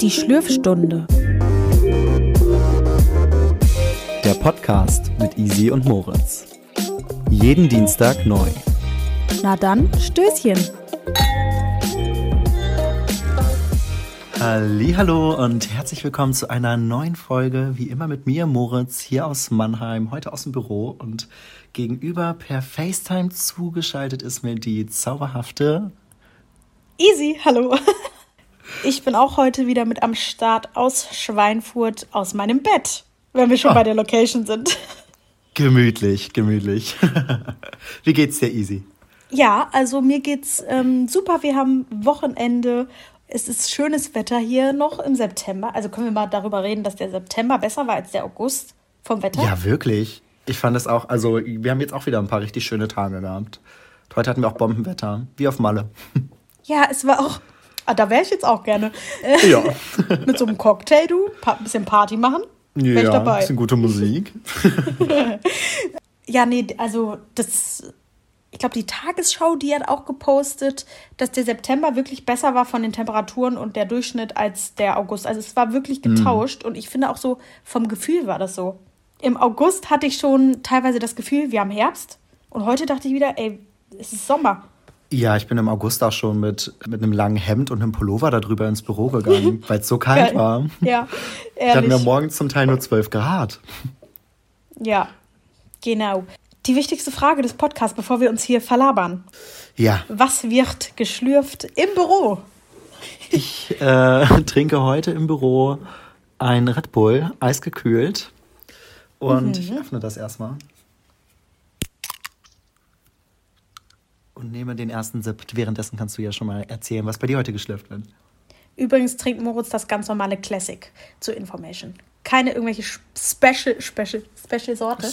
Die Schlürfstunde. Der Podcast mit Easy und Moritz. Jeden Dienstag neu. Na dann, Stößchen. Hallo und herzlich willkommen zu einer neuen Folge, wie immer mit mir, Moritz, hier aus Mannheim, heute aus dem Büro und gegenüber per FaceTime zugeschaltet ist mir die zauberhafte Easy, hallo. Ich bin auch heute wieder mit am Start aus Schweinfurt aus meinem Bett, wenn wir schon oh. bei der Location sind. Gemütlich, gemütlich. Wie geht's dir, Easy? Ja, also mir geht's ähm, super. Wir haben Wochenende. Es ist schönes Wetter hier noch im September. Also können wir mal darüber reden, dass der September besser war als der August vom Wetter? Ja, wirklich. Ich fand es auch, also wir haben jetzt auch wieder ein paar richtig schöne Tage gehabt. Heute hatten wir auch Bombenwetter, wie auf Malle. Ja, es war auch Ah, da wäre ich jetzt auch gerne. Ja. Mit so einem Cocktail, du, ein bisschen Party machen. Ja, dabei. bisschen gute Musik. ja, nee, also das, ich glaube, die Tagesschau, die hat auch gepostet, dass der September wirklich besser war von den Temperaturen und der Durchschnitt als der August. Also es war wirklich mhm. getauscht mm. und ich finde auch so, vom Gefühl war das so. Im August hatte ich schon teilweise das Gefühl, wir haben Herbst und heute dachte ich wieder, ey, es ist Sommer. Ja, ich bin im August auch schon mit, mit einem langen Hemd und einem Pullover darüber ins Büro gegangen, weil es so kalt war. Ja, ehrlich. Da hatten wir morgens zum Teil nur 12 Grad. Ja, genau. Die wichtigste Frage des Podcasts, bevor wir uns hier verlabern. Ja. Was wird geschlürft im Büro? Ich äh, trinke heute im Büro ein Red Bull, eisgekühlt. Und mhm. ich öffne das erstmal. und nehme den ersten Sip. Währenddessen kannst du ja schon mal erzählen, was bei dir heute geschlürft wird. Übrigens trinkt Moritz das ganz normale Classic zur Information. Keine irgendwelche Special, Special, Special Sorte.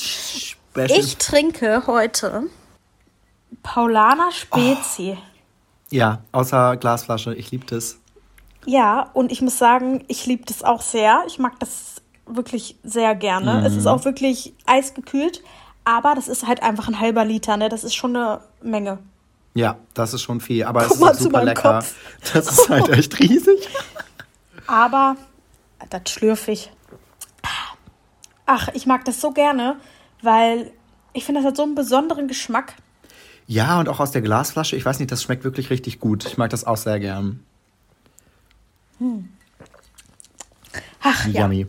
Special. Ich trinke heute Paulaner Spezi. Oh. Ja, außer Glasflasche. Ich liebe das. Ja, und ich muss sagen, ich liebe das auch sehr. Ich mag das wirklich sehr gerne. Mhm. Es ist auch wirklich eisgekühlt, aber das ist halt einfach ein halber Liter, ne? Das ist schon eine Menge. Ja, das ist schon viel, aber Guck es ist super lecker. Kopf. Das ist halt echt riesig. Aber das schlürfe ich. Ach, ich mag das so gerne, weil ich finde, das hat so einen besonderen Geschmack. Ja, und auch aus der Glasflasche. Ich weiß nicht, das schmeckt wirklich richtig gut. Ich mag das auch sehr gern. Hm. Ach, Yummy. Ja.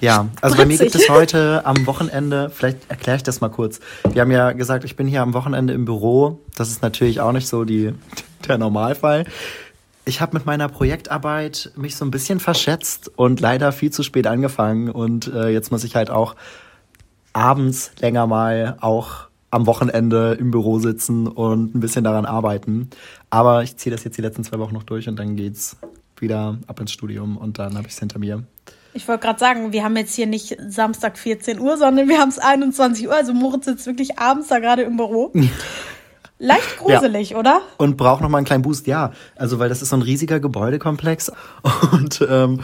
Ja, also bei mir gibt es heute am Wochenende, vielleicht erkläre ich das mal kurz. Wir haben ja gesagt, ich bin hier am Wochenende im Büro. Das ist natürlich auch nicht so die, der Normalfall. Ich habe mit meiner Projektarbeit mich so ein bisschen verschätzt und leider viel zu spät angefangen. Und äh, jetzt muss ich halt auch abends länger mal auch am Wochenende im Büro sitzen und ein bisschen daran arbeiten. Aber ich ziehe das jetzt die letzten zwei Wochen noch durch und dann geht's wieder ab ins Studium und dann habe ich es hinter mir. Ich wollte gerade sagen, wir haben jetzt hier nicht Samstag 14 Uhr, sondern wir haben es 21 Uhr. Also Moritz sitzt wirklich abends da gerade im Büro. Leicht gruselig, ja. oder? Und braucht noch mal einen kleinen Boost, ja. Also, weil das ist so ein riesiger Gebäudekomplex und ähm,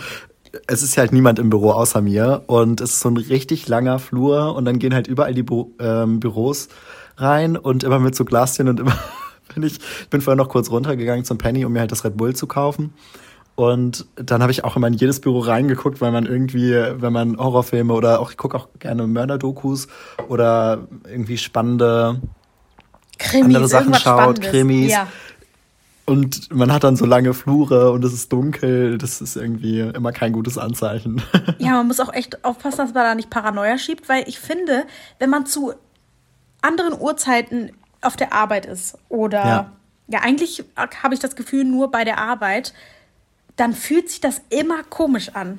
es ist halt niemand im Büro außer mir und es ist so ein richtig langer Flur und dann gehen halt überall die Bü ähm, Büros rein und immer mit so Glastien und immer bin ich, bin vorher noch kurz runtergegangen zum Penny, um mir halt das Red Bull zu kaufen. Und dann habe ich auch immer in jedes Büro reingeguckt, weil man irgendwie, wenn man Horrorfilme oder auch, ich gucke auch gerne Mörderdokus oder irgendwie spannende Krimis, andere Sachen schaut, Krimis. Ja. Und man hat dann so lange Flure und es ist dunkel. Das ist irgendwie immer kein gutes Anzeichen. Ja, man muss auch echt aufpassen, dass man da nicht Paranoia schiebt, weil ich finde, wenn man zu anderen Uhrzeiten auf der Arbeit ist oder ja, ja eigentlich habe ich das Gefühl nur bei der Arbeit, dann fühlt sich das immer komisch an.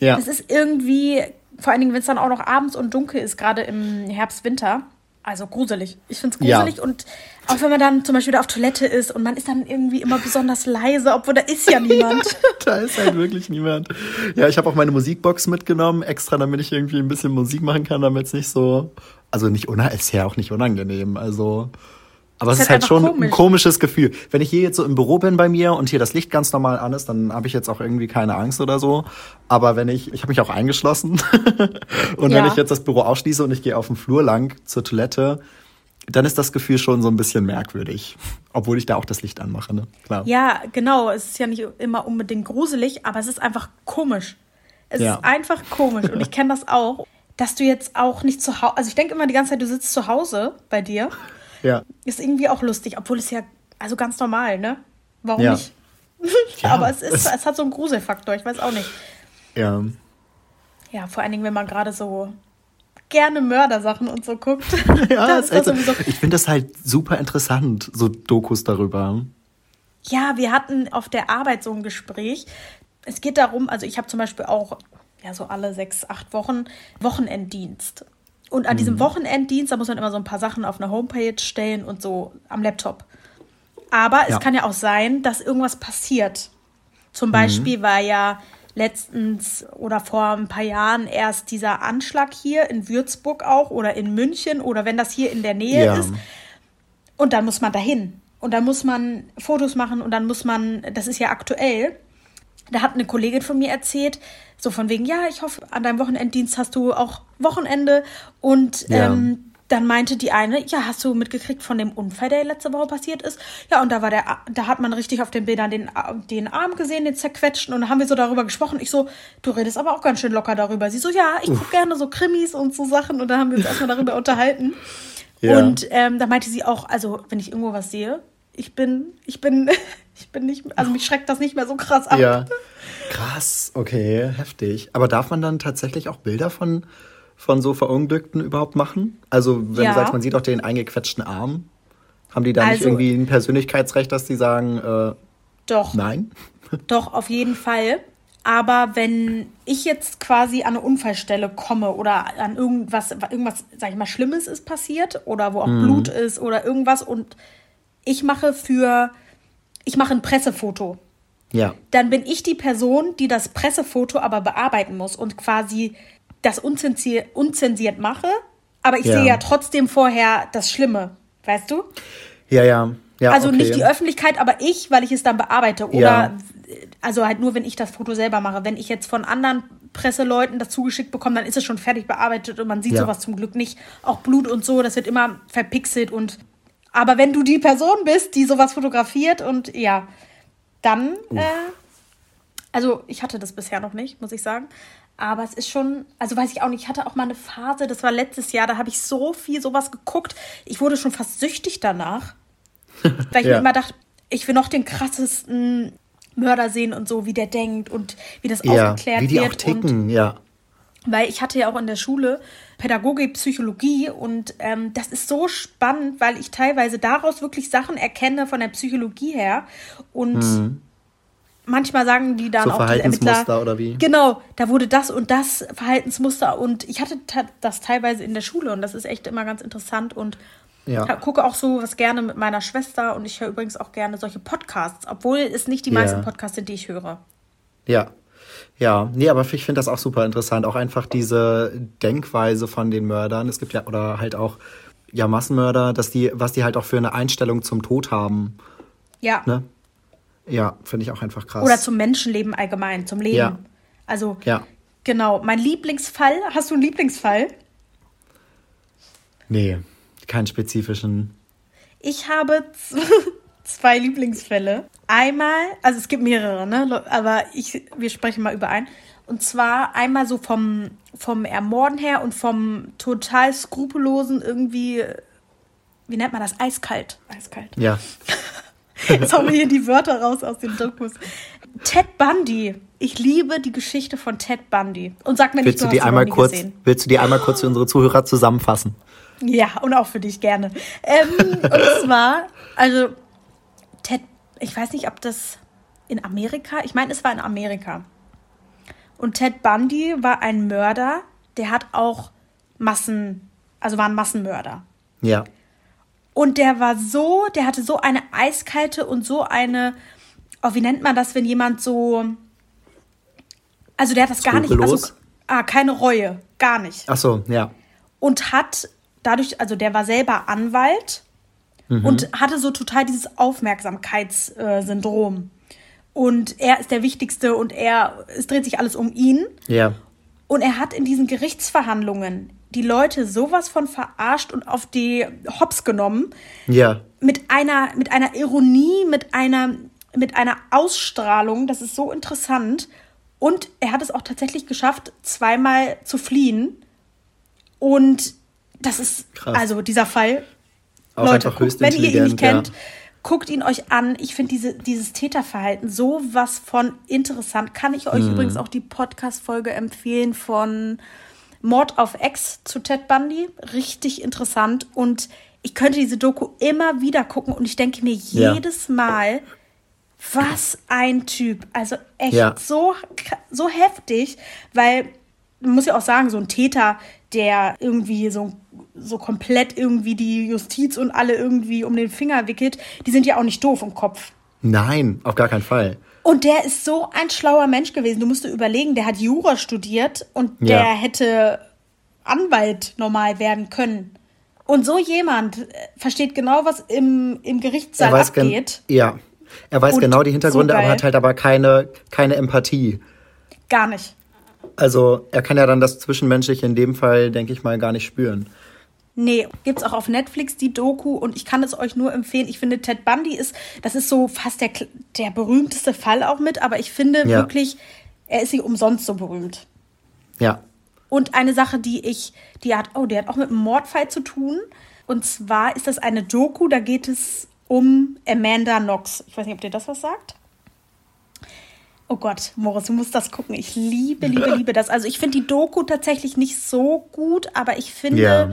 Ja. Es ist irgendwie, vor allen Dingen, wenn es dann auch noch abends und dunkel ist, gerade im Herbst, Winter. Also gruselig. Ich finde es gruselig. Ja. Und auch wenn man dann zum Beispiel da auf Toilette ist und man ist dann irgendwie immer besonders leise, obwohl da ist ja niemand. da ist halt wirklich niemand. Ja, ich habe auch meine Musikbox mitgenommen, extra, damit ich irgendwie ein bisschen Musik machen kann, damit es nicht so. Also nicht unangenehm, ist ja auch nicht unangenehm. Also aber es ist, halt, halt schon komisch. ein komisches Gefühl. Wenn ich hier jetzt so im Büro bin bei mir und hier das Licht ganz normal an ist, dann habe ich jetzt auch irgendwie keine Angst oder so. Aber wenn ich, ich habe mich auch eingeschlossen und ja. wenn ich jetzt das Büro ausschließe und ich gehe auf den Flur lang zur Toilette, dann ist das Gefühl schon so ein bisschen merkwürdig. Obwohl ich da auch das Licht anmache, ne? Klar. Ja, genau. Es ist ja nicht immer unbedingt gruselig, aber es ist einfach komisch. Es ja. ist einfach komisch. Und ich kenne das auch, dass du jetzt auch nicht zu Hause. Also ich denke immer die ganze Zeit, du sitzt zu Hause bei dir. Ja. Ist irgendwie auch lustig, obwohl es ja, also ganz normal, ne? Warum ja. nicht? ja, aber es ist, es hat so einen Gruselfaktor, ich weiß auch nicht. Ja. Ja, vor allen Dingen, wenn man gerade so gerne Mördersachen und so guckt. ja, ist also, ich finde das halt super interessant, so Dokus darüber. Ja, wir hatten auf der Arbeit so ein Gespräch. Es geht darum, also ich habe zum Beispiel auch ja so alle sechs, acht Wochen Wochenenddienst. Und an mhm. diesem Wochenenddienst, da muss man immer so ein paar Sachen auf eine Homepage stellen und so am Laptop. Aber ja. es kann ja auch sein, dass irgendwas passiert. Zum mhm. Beispiel war ja letztens oder vor ein paar Jahren erst dieser Anschlag hier in Würzburg auch oder in München oder wenn das hier in der Nähe ja. ist. Und dann muss man dahin. Und dann muss man Fotos machen und dann muss man, das ist ja aktuell. Da hat eine Kollegin von mir erzählt, so von wegen, ja, ich hoffe, an deinem Wochenenddienst hast du auch Wochenende. Und ja. ähm, dann meinte die eine, ja, hast du mitgekriegt von dem Unfall, der letzte Woche passiert ist? Ja, und da war der, da hat man richtig auf den Bildern den, den Arm gesehen, den zerquetschten, und dann haben wir so darüber gesprochen. Ich so, du redest aber auch ganz schön locker darüber. Sie so, ja, ich gucke gerne so Krimis und so Sachen, und dann haben wir uns erstmal darüber unterhalten. Ja. Und ähm, da meinte sie auch, also wenn ich irgendwo was sehe, ich bin, ich bin, ich bin nicht, also mich schreckt das nicht mehr so krass ab. Ja. Krass, okay, heftig. Aber darf man dann tatsächlich auch Bilder von von so Verunglückten überhaupt machen? Also, wenn ja. du sagst, man sieht auch den eingequetschten Arm, haben die da also, nicht irgendwie ein Persönlichkeitsrecht, dass die sagen, äh, doch. Nein? Doch, auf jeden Fall. Aber wenn ich jetzt quasi an eine Unfallstelle komme oder an irgendwas, irgendwas, sag ich mal, Schlimmes ist passiert oder wo auch mhm. Blut ist oder irgendwas und ich mache für, ich mache ein Pressefoto. Ja. Dann bin ich die Person, die das Pressefoto aber bearbeiten muss und quasi das unzensiert, unzensiert mache, aber ich ja. sehe ja trotzdem vorher das Schlimme, weißt du? Ja, ja. ja also okay. nicht die Öffentlichkeit, aber ich, weil ich es dann bearbeite. Oder ja. also halt nur, wenn ich das Foto selber mache. Wenn ich jetzt von anderen Presseleuten das zugeschickt bekomme, dann ist es schon fertig bearbeitet und man sieht ja. sowas zum Glück nicht. Auch Blut und so, das wird immer verpixelt und aber wenn du die Person bist, die sowas fotografiert und ja, dann, äh, also ich hatte das bisher noch nicht, muss ich sagen. Aber es ist schon, also weiß ich auch nicht, ich hatte auch mal eine Phase, das war letztes Jahr, da habe ich so viel sowas geguckt. Ich wurde schon fast süchtig danach. weil ich ja. mir immer dachte, ich will noch den krassesten Mörder sehen und so, wie der denkt und wie das ja, aufgeklärt wie die wird. Auch ticken, und, ja. Weil ich hatte ja auch in der Schule Pädagogik, Psychologie und ähm, das ist so spannend, weil ich teilweise daraus wirklich Sachen erkenne von der Psychologie her und mhm manchmal sagen die dann so auch Verhaltensmuster oder wie? Genau, da wurde das und das Verhaltensmuster und ich hatte das teilweise in der Schule und das ist echt immer ganz interessant und ja. gucke auch so was gerne mit meiner Schwester und ich höre übrigens auch gerne solche Podcasts, obwohl es nicht die meisten ja. Podcasts sind, die ich höre. Ja. Ja, nee, aber ich finde das auch super interessant. Auch einfach diese Denkweise von den Mördern. Es gibt ja, oder halt auch, ja, Massenmörder, dass die, was die halt auch für eine Einstellung zum Tod haben. Ja. Ne? Ja, finde ich auch einfach krass. Oder zum Menschenleben allgemein, zum Leben. Ja. Also, ja. genau. Mein Lieblingsfall, hast du einen Lieblingsfall? Nee, keinen spezifischen. Ich habe zwei Lieblingsfälle. Einmal, also es gibt mehrere, ne? Aber ich, wir sprechen mal über einen. Und zwar einmal so vom, vom Ermorden her und vom total skrupellosen irgendwie, wie nennt man das? Eiskalt. Eiskalt. Ja. Jetzt hauen wir hier die Wörter raus aus den Dokus. Ted Bundy. Ich liebe die Geschichte von Ted Bundy. Und sag mir nicht, willst du, du die einmal kurz, gesehen. Willst du die einmal kurz für unsere Zuhörer zusammenfassen? Ja, und auch für dich gerne. Ähm, und zwar, also Ted, ich weiß nicht, ob das in Amerika, ich meine, es war in Amerika. Und Ted Bundy war ein Mörder, der hat auch Massen, also war ein Massenmörder. Ja. Und der war so, der hatte so eine eiskalte und so eine, oh, wie nennt man das, wenn jemand so, also der hat das gar nicht, also, ah, keine Reue, gar nicht. Ach so, ja. Und hat dadurch, also der war selber Anwalt mhm. und hatte so total dieses Aufmerksamkeitssyndrom. Und er ist der Wichtigste und er, es dreht sich alles um ihn. Ja. Und er hat in diesen Gerichtsverhandlungen die Leute sowas von verarscht und auf die Hops genommen. Ja. Mit einer, mit einer Ironie, mit einer, mit einer Ausstrahlung. Das ist so interessant. Und er hat es auch tatsächlich geschafft, zweimal zu fliehen. Und das ist, Krass. also dieser Fall. Auch Leute, guckt, wenn ihr ihn nicht kennt, ja. guckt ihn euch an. Ich finde diese, dieses Täterverhalten so was von interessant. Kann ich euch mhm. übrigens auch die Podcast-Folge empfehlen von Mord auf Ex zu Ted Bundy. Richtig interessant. Und ich könnte diese Doku immer wieder gucken und ich denke mir jedes ja. Mal, was ein Typ. Also echt ja. so, so heftig, weil man muss ja auch sagen, so ein Täter, der irgendwie so, so komplett irgendwie die Justiz und alle irgendwie um den Finger wickelt, die sind ja auch nicht doof im Kopf. Nein, auf gar keinen Fall. Und der ist so ein schlauer Mensch gewesen. Du musst dir überlegen, der hat Jura studiert und der ja. hätte Anwalt normal werden können. Und so jemand äh, versteht genau, was im, im Gerichtssaal abgeht. Ja. Er weiß und genau die Hintergründe, so aber hat halt aber keine, keine Empathie. Gar nicht. Also er kann ja dann das Zwischenmenschliche in dem Fall, denke ich mal, gar nicht spüren. Nee, gibt's auch auf Netflix die Doku und ich kann es euch nur empfehlen. Ich finde, Ted Bundy ist, das ist so fast der, der berühmteste Fall auch mit, aber ich finde ja. wirklich, er ist nicht umsonst so berühmt. Ja. Und eine Sache, die ich, die hat, oh, der hat auch mit einem Mordfall zu tun. Und zwar ist das eine Doku, da geht es um Amanda Knox. Ich weiß nicht, ob dir das was sagt. Oh Gott, Moritz, du musst das gucken. Ich liebe, liebe, liebe das. Also ich finde die Doku tatsächlich nicht so gut, aber ich finde, ja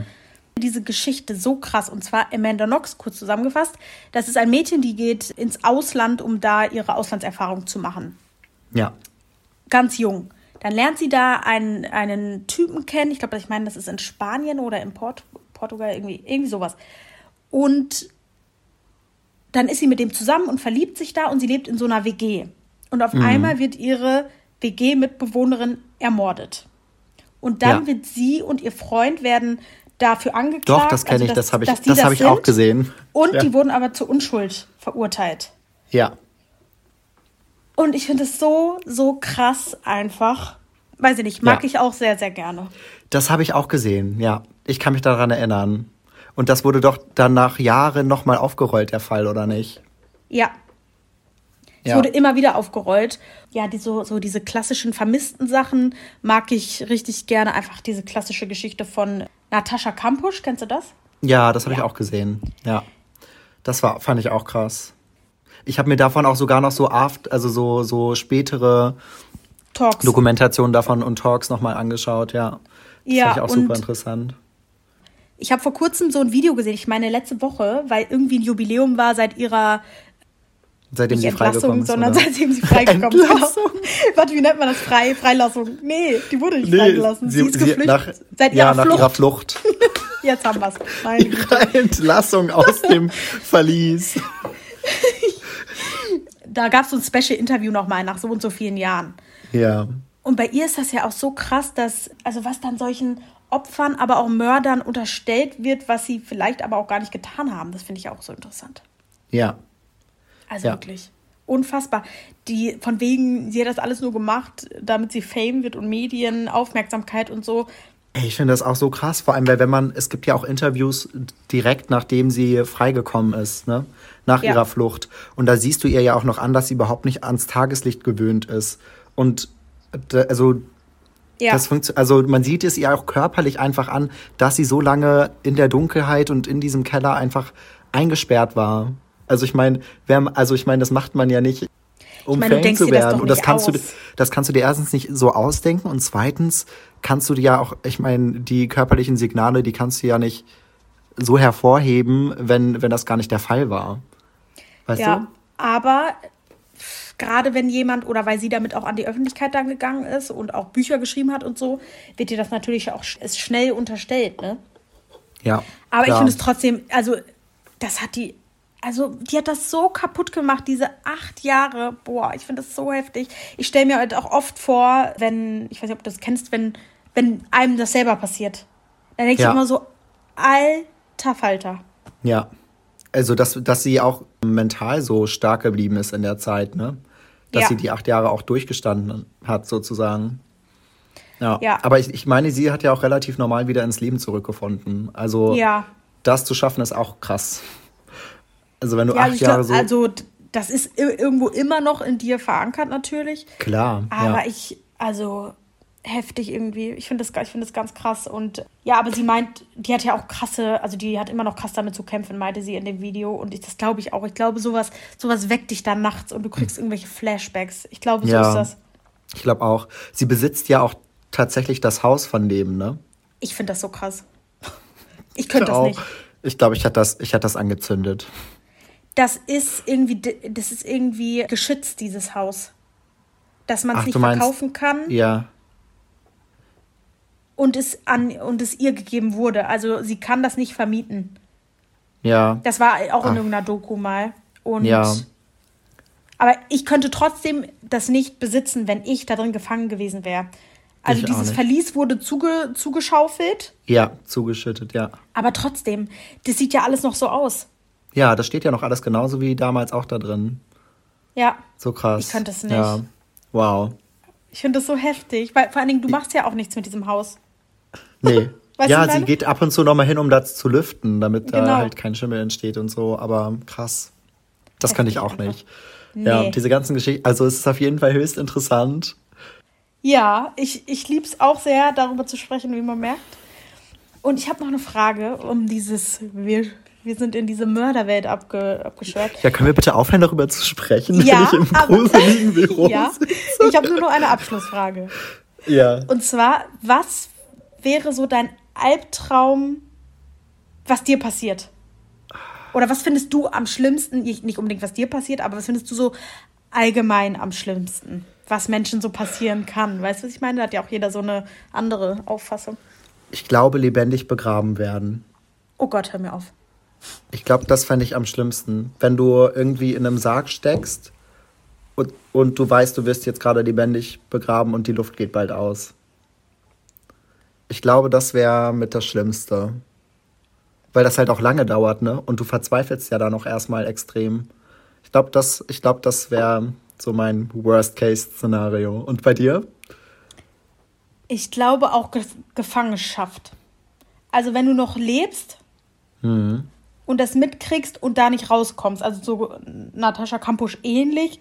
diese Geschichte so krass. Und zwar Amanda Knox, kurz zusammengefasst. Das ist ein Mädchen, die geht ins Ausland, um da ihre Auslandserfahrung zu machen. Ja. Ganz jung. Dann lernt sie da einen, einen Typen kennen. Ich glaube, ich meine, das ist in Spanien oder in Port Portugal, irgendwie, irgendwie sowas. Und dann ist sie mit dem zusammen und verliebt sich da und sie lebt in so einer WG. Und auf mhm. einmal wird ihre WG-Mitbewohnerin ermordet. Und dann ja. wird sie und ihr Freund werden dafür angeklagt. Doch, das kenne also, ich, das habe ich, das das hab ich auch gesehen. Und ja. die wurden aber zur Unschuld verurteilt. Ja. Und ich finde es so, so krass einfach. Weiß ich nicht, mag ja. ich auch sehr, sehr gerne. Das habe ich auch gesehen, ja. Ich kann mich daran erinnern. Und das wurde doch dann nach Jahren nochmal aufgerollt, der Fall, oder nicht? Ja. Es ja. wurde immer wieder aufgerollt. Ja, die, so, so diese klassischen vermissten Sachen mag ich richtig gerne. Einfach diese klassische Geschichte von Natascha Kampusch, kennst du das? Ja, das habe ja. ich auch gesehen. Ja. Das war, fand ich auch krass. Ich habe mir davon auch sogar noch so aft, also so, so spätere Talks. Dokumentationen davon und Talks nochmal angeschaut, ja. Das ja, fand ich auch super interessant. Ich habe vor kurzem so ein Video gesehen, ich meine letzte Woche, weil irgendwie ein Jubiläum war seit ihrer Seitdem Nicht sie freigekommen ist, sondern oder? seitdem sie freigekommen ist. Warte, wie nennt man das? Frei, Freilassung? Nee, die wurde nicht nee, freigelassen. Sie, sie ist geflüchtet. Nach, Seit ja, ihrer nach Flucht. ihrer Flucht. Jetzt haben wir es. Ihre Entlassung aus dem Verlies. da gab es so ein Special-Interview nochmal nach so und so vielen Jahren. Ja. Und bei ihr ist das ja auch so krass, dass, also was dann solchen Opfern, aber auch Mördern unterstellt wird, was sie vielleicht aber auch gar nicht getan haben. Das finde ich auch so interessant. Ja, also ja. wirklich unfassbar. Die von wegen, sie hat das alles nur gemacht, damit sie Fame wird und Medien, Aufmerksamkeit und so. Ich finde das auch so krass, vor allem, weil wenn man, es gibt ja auch Interviews direkt nachdem sie freigekommen ist, ne? Nach ja. ihrer Flucht. Und da siehst du ihr ja auch noch an, dass sie überhaupt nicht ans Tageslicht gewöhnt ist. Und also ja. Das also man sieht es ihr auch körperlich einfach an, dass sie so lange in der Dunkelheit und in diesem Keller einfach eingesperrt war. Also ich meine, also ich meine, das macht man ja nicht, um ich mein, Fan zu werden. und das kannst aus. du, das kannst du dir erstens nicht so ausdenken und zweitens kannst du dir ja auch, ich meine, die körperlichen Signale, die kannst du ja nicht so hervorheben, wenn, wenn das gar nicht der Fall war. Weißt ja, du? Aber gerade wenn jemand oder weil sie damit auch an die Öffentlichkeit dann gegangen ist und auch Bücher geschrieben hat und so, wird dir das natürlich auch ist schnell unterstellt, ne? Ja. Aber klar. ich finde es trotzdem, also das hat die also die hat das so kaputt gemacht, diese acht Jahre. Boah, ich finde das so heftig. Ich stelle mir halt auch oft vor, wenn, ich weiß nicht, ob du das kennst, wenn, wenn einem das selber passiert. Dann denke ja. ich immer so, alter Falter. Ja. Also, dass, dass sie auch mental so stark geblieben ist in der Zeit, ne? Dass ja. sie die acht Jahre auch durchgestanden hat, sozusagen. Ja. ja. Aber ich, ich meine, sie hat ja auch relativ normal wieder ins Leben zurückgefunden. Also ja. das zu schaffen ist auch krass. Also wenn du ja, acht also Jahre glaub, so. Also das ist irgendwo immer noch in dir verankert natürlich. Klar. Aber ja. ich, also heftig irgendwie. Ich finde das, find das ganz krass. Und ja, aber sie meint, die hat ja auch krasse, also die hat immer noch krass damit zu kämpfen, meinte sie in dem Video. Und ich, das glaube ich auch. Ich glaube, sowas, sowas weckt dich dann nachts und du kriegst irgendwelche Flashbacks. Ich glaube, so ja, ist das. Ich glaube auch. Sie besitzt ja auch tatsächlich das Haus von dem, ne? Ich finde das so krass. Ich könnte das auch. nicht. Ich glaube, ich hatte das, ich hatte das angezündet. Das ist irgendwie, das ist irgendwie geschützt, dieses Haus. Dass man es nicht verkaufen kann. Ja und es an und es ihr gegeben wurde. Also sie kann das nicht vermieten. Ja. Das war auch in Ach. irgendeiner Doku mal. Und ja. Aber ich könnte trotzdem das nicht besitzen, wenn ich da drin gefangen gewesen wäre. Also ich dieses Verlies wurde zuge, zugeschaufelt. Ja, zugeschüttet, ja. Aber trotzdem, das sieht ja alles noch so aus. Ja, das steht ja noch alles genauso wie damals auch da drin. Ja. So krass. Ich könnte es nicht. Ja. Wow. Ich finde das so heftig, weil vor allen Dingen, du machst ja auch nichts mit diesem Haus. Nee. Ja, sie geht ab und zu nochmal hin, um das zu lüften, damit genau. da halt kein Schimmel entsteht und so. Aber krass. Das kann ich auch einfach. nicht. Nee. Ja, diese ganzen Geschichten. Also es ist auf jeden Fall höchst interessant. Ja, ich, ich liebe es auch sehr, darüber zu sprechen, wie man merkt. Und ich habe noch eine Frage, um dieses, wir, wir sind in diese Mörderwelt abge, abgeschwört. Ja, können wir bitte aufhören, darüber zu sprechen, ja, wenn ich im gruseligen Büro Ja, ich habe nur noch eine Abschlussfrage. Ja. Und zwar, was wäre so dein Albtraum, was dir passiert? Oder was findest du am schlimmsten, nicht unbedingt was dir passiert, aber was findest du so allgemein am schlimmsten, was Menschen so passieren kann? Weißt du, was ich meine? Da hat ja auch jeder so eine andere Auffassung. Ich glaube, lebendig begraben werden. Oh Gott, hör mir auf. Ich glaube, das fände ich am schlimmsten. Wenn du irgendwie in einem Sarg steckst und, und du weißt, du wirst jetzt gerade lebendig begraben und die Luft geht bald aus. Ich glaube, das wäre mit das Schlimmste. Weil das halt auch lange dauert, ne? Und du verzweifelst ja dann auch erstmal extrem. Ich glaube, das, glaub, das wäre so mein Worst-Case-Szenario. Und bei dir? Ich glaube auch Ge Gefangenschaft. Also wenn du noch lebst mhm. Und das mitkriegst und da nicht rauskommst, also so Natascha Kampusch ähnlich,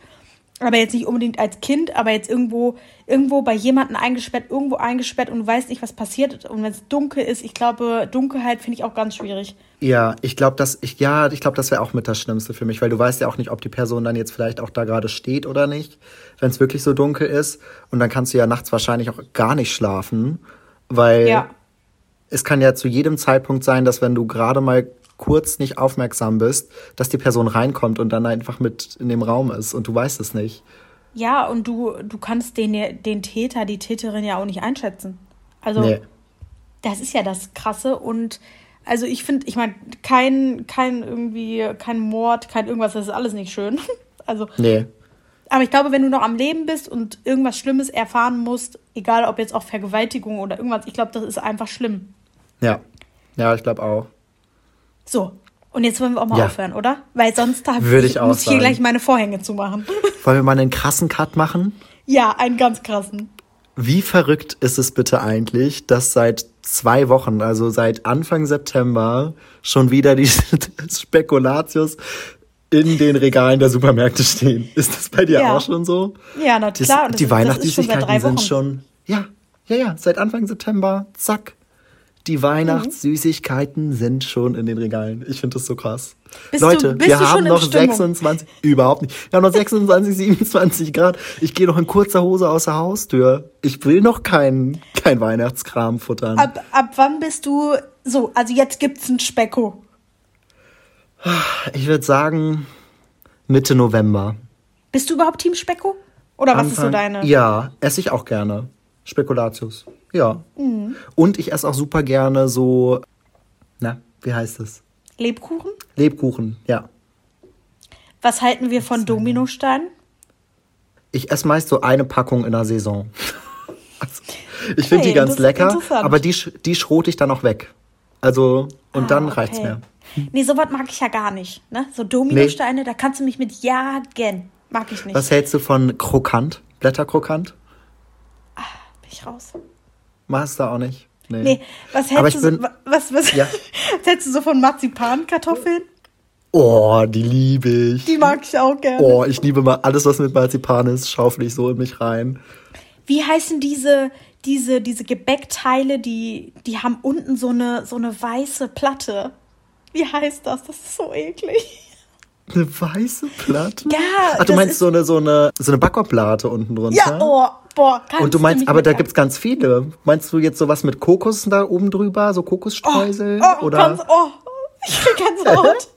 aber jetzt nicht unbedingt als Kind, aber jetzt irgendwo, irgendwo bei jemandem eingesperrt, irgendwo eingesperrt und du weißt nicht, was passiert. Und wenn es dunkel ist, ich glaube, Dunkelheit finde ich auch ganz schwierig. Ja, ich glaube, das, ich, ja, ich glaube, das wäre auch mit das Schlimmste für mich, weil du weißt ja auch nicht, ob die Person dann jetzt vielleicht auch da gerade steht oder nicht, wenn es wirklich so dunkel ist. Und dann kannst du ja nachts wahrscheinlich auch gar nicht schlafen, weil ja. es kann ja zu jedem Zeitpunkt sein, dass wenn du gerade mal kurz nicht aufmerksam bist, dass die Person reinkommt und dann einfach mit in dem Raum ist und du weißt es nicht. Ja, und du, du kannst den, den Täter, die Täterin ja auch nicht einschätzen. Also, nee. das ist ja das Krasse. Und also ich finde, ich meine, kein, kein irgendwie, kein Mord, kein irgendwas, das ist alles nicht schön. Also. Nee. Aber ich glaube, wenn du noch am Leben bist und irgendwas Schlimmes erfahren musst, egal ob jetzt auch Vergewaltigung oder irgendwas, ich glaube, das ist einfach schlimm. Ja. Ja, ich glaube auch. So, und jetzt wollen wir auch mal ja. aufhören, oder? Weil sonst da Würde ich, ich muss ich hier gleich meine Vorhänge zumachen. Wollen wir mal einen krassen Cut machen? Ja, einen ganz krassen. Wie verrückt ist es bitte eigentlich, dass seit zwei Wochen, also seit Anfang September, schon wieder die Spekulatius in den Regalen der Supermärkte stehen? Ist das bei dir ja. auch schon so? Ja, na klar. Das, die Weihnachtssüßigkeiten sind schon, ja, ja, ja, seit Anfang September, zack, die Weihnachtssüßigkeiten mhm. sind schon in den Regalen. Ich finde das so krass. Bist Leute, du, wir haben noch 26, überhaupt nicht. Wir haben noch 26, 27 Grad. Ich gehe noch in kurzer Hose aus der Haustür. Ich will noch kein, kein Weihnachtskram futtern. Ab, ab wann bist du so? Also jetzt gibt's ein Specko. Ich würde sagen Mitte November. Bist du überhaupt Team Specko? Oder was Anfang, ist so deine? Ja, esse ich auch gerne. Spekulatius. Ja. Mhm. Und ich esse auch super gerne so, na, wie heißt es? Lebkuchen? Lebkuchen, ja. Was halten wir von Dominosteinen? Ich esse meist so eine Packung in der Saison. also, ich finde die ganz lecker, aber die, die schrote ich dann auch weg. Also, und ah, dann reicht's okay. mir. Nee, sowas mag ich ja gar nicht. Ne? So Dominosteine, nee. da kannst du mich mit jagen. Mag ich nicht. Was hältst du von Krokant? Blätterkrokant? Ich raus. Machst du auch nicht? Nee. Nee, was hältst, du, so, was, was, Ja. was hältst du so von Marzipankartoffeln? Oh, die liebe ich. Die mag ich auch gerne. Oh, ich liebe mal alles, was mit Marzipan ist, schaufel ich so in mich rein. Wie heißen diese, diese, diese Gebäckteile, die, die haben unten so eine, so eine weiße Platte? Wie heißt das? Das ist so eklig. Eine weiße Platte? Ja, Ach, du meinst so eine, so eine, so eine Backobplate unten drunter? Ja, oh, boah. ganz Und du meinst, aber da lecker. gibt's ganz viele. Meinst du jetzt sowas mit Kokos da oben drüber, so Kokosstreusel? Oh, oder Ganz, oh, ich krieg ganz rot.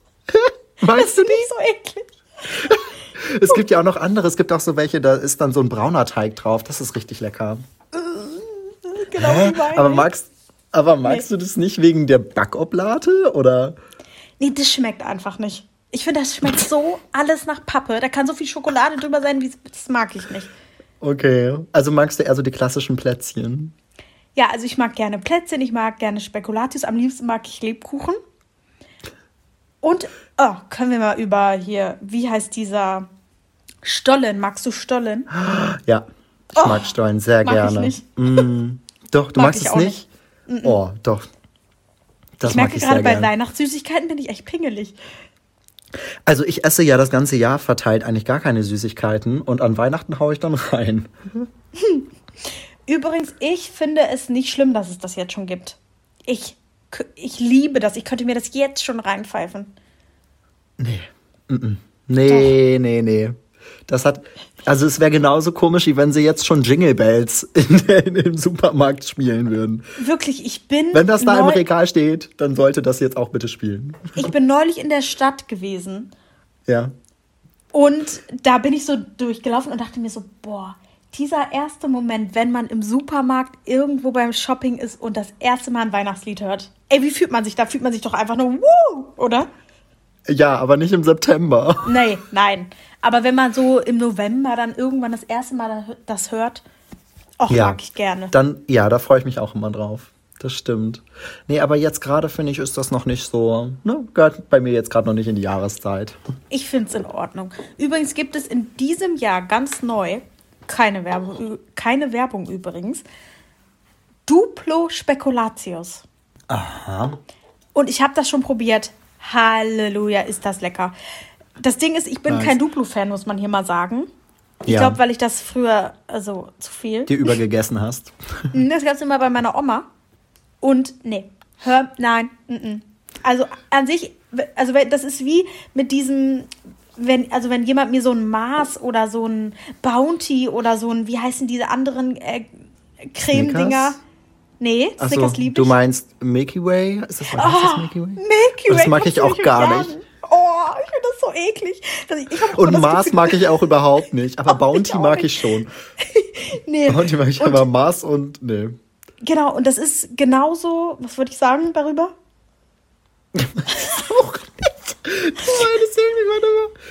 Weißt du nicht? ich so eklig. Es gibt ja auch noch andere. Es gibt auch so welche, da ist dann so ein brauner Teig drauf. Das ist richtig lecker. Genau Hä? Aber magst, aber magst du das nicht wegen der Backoblate oder? Nee, das schmeckt einfach nicht. Ich finde, das schmeckt so alles nach Pappe. Da kann so viel Schokolade drüber sein, wie das mag ich nicht. Okay. Also magst du eher so die klassischen Plätzchen? Ja, also ich mag gerne Plätzchen, ich mag gerne Spekulatius, am liebsten mag ich Lebkuchen. Und, oh, können wir mal über hier, wie heißt dieser Stollen? Magst du Stollen? Ja. Ich Oh, mag Stollen sehr mag ich gerne. nicht. Mm, doch, du Mag magst ich es auch nicht? Oh, doch. Das ich mag merke ich gerade bei. Weihnachtssüßigkeiten bin ich echt pingelig. Also ich esse ja das ganze Jahr verteilt eigentlich gar keine Süßigkeiten und an Weihnachten haue ich dann rein. Übrigens, ich finde es nicht schlimm, dass es das jetzt schon gibt. Ich, ich liebe das. Ich könnte mir das jetzt schon reinpfeifen. Nee. Mm-mm. Nee, nee, nee. Das hat, also es wäre genauso komisch, wie wenn sie jetzt schon Jingle Bells in, in, im Supermarkt spielen würden. Wirklich, ich bin. Wenn das da im Regal steht, dann sollte das jetzt auch bitte spielen. Ich bin neulich in der Stadt gewesen Ja. und da bin ich so durchgelaufen und dachte mir so, boah, dieser erste Moment, wenn man im Supermarkt irgendwo beim Shopping ist und das erste Mal ein Weihnachtslied hört. Ey, wie fühlt man sich? Da fühlt man sich doch einfach nur, wuh, oder? Ja, aber nicht im September. Nee, nein. Aber wenn man so im November dann irgendwann das erste Mal das hört, auch Ja. mag ich gerne. Dann, ja, da freue ich mich auch immer drauf. Das stimmt. Nee, aber jetzt gerade finde ich, ist das noch nicht so, ne, gehört bei mir jetzt gerade noch nicht in die Jahreszeit. Ich finde es in Ordnung. Übrigens gibt es in diesem Jahr ganz neu, keine Werbung, keine Werbung übrigens, Duplo Spekulatius. Aha. Und ich habe das schon probiert. Halleluja, ist das lecker. Das Ding ist, ich bin Nice. kein Duplo-Fan, muss man hier mal sagen. Ich Ja. glaube, weil ich das früher, also zu viel. Dir übergegessen hast. Das gab es immer bei meiner Oma. Und nee, hör, nein, mm, mm. Also an sich, also das ist wie mit diesem, wenn, also wenn jemand mir so ein Mars oder so ein Bounty oder so ein, wie heißen diese anderen äh, Creme-Dinger? Nee, Snickers liebe du ich. meinst Milky Way? Ist das, was heißt das Milky Way? Milky Way. Das mag ich du auch gar sagen. nicht. Oh, ich finde das so eklig. Ich, ich Und Mars Gefühl- mag ich auch überhaupt nicht. Aber Bounty mag ich schon. Nee. Bounty mag ich Und- aber Mars und, nee. Genau, und das ist genauso, was würde ich sagen darüber? Auch.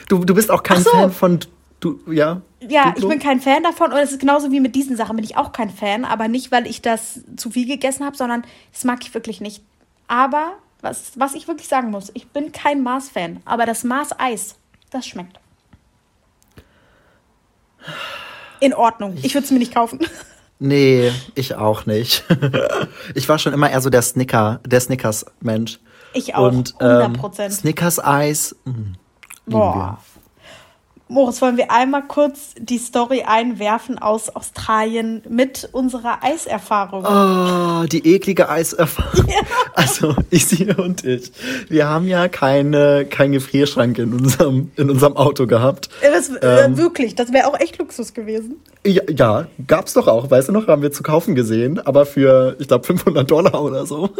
Du, du, bist auch kein so. Fan von, du, ja? Ja, Duplo? ich bin kein Fan davon und es ist genauso wie mit diesen Sachen bin ich auch kein Fan, aber nicht, weil ich das zu viel gegessen habe, sondern das mag ich wirklich nicht. Aber was, was ich wirklich sagen muss, ich bin kein Mars-Fan, aber das Mars-Eis, das schmeckt. In Ordnung. Ich würde es mir nicht kaufen. Nee, ich auch nicht. ich war schon immer eher so der Snicker, der Snickers-Mensch. Ich auch. Und 100 ähm, Prozent. Snickers-Eis, mm, Boah. Moritz, wollen wir einmal kurz die Story einwerfen aus Australien mit unserer Eiserfahrung? Oh, die eklige Eiserfahrung. Also, ich sie und ich. Wir haben ja keine, keinen Gefrierschrank in unserem, in unserem Auto gehabt. Äh, Das, äh, ähm, wirklich, das wäre auch echt Luxus gewesen. Ja, ja, gab's doch auch, weißt du noch, haben wir zu kaufen gesehen, aber für, ich glaube, 500 Dollar oder so.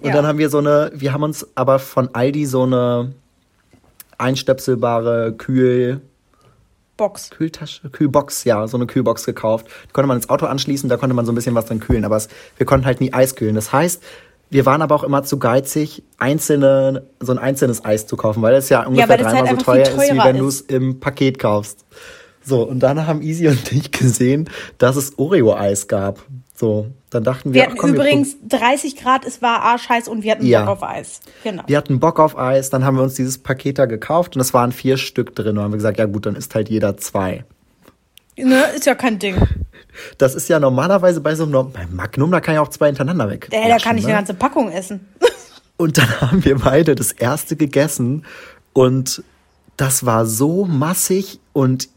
Und Ja. dann haben wir so eine, wir haben uns aber von Aldi so eine einstöpselbare Kühl, Box. Kühltasche, Kühlbox, ja, so eine Kühlbox gekauft. Die konnte man ins Auto anschließen, da konnte man so ein bisschen was dran kühlen, aber es, wir konnten halt nie Eis kühlen. Das heißt, wir waren aber auch immer zu geizig, einzelne, so ein einzelnes Eis zu kaufen, weil es ja ungefähr weil das halt dreimal so teuer ist, wie wenn du es im Paket kaufst. So, und dann haben Easy und ich gesehen, dass es Oreo-Eis gab. So, dann dachten wir, Wir ach, hatten komm, wir übrigens 30 Grad, es war arschheiß und wir hatten Ja. Bock auf Eis. Genau. Wir hatten Bock auf Eis, dann haben wir uns dieses Paket da gekauft und es waren vier Stück drin. Und haben wir gesagt, ja gut, dann isst halt jeder zwei. Ne, ist ja kein Ding. Das ist ja normalerweise bei so einem bei Magnum, da kann ich auch zwei hintereinander weg. Äh, da kann ich ne? eine ganze Packung essen. Und dann haben wir beide das erste gegessen und das war so massig und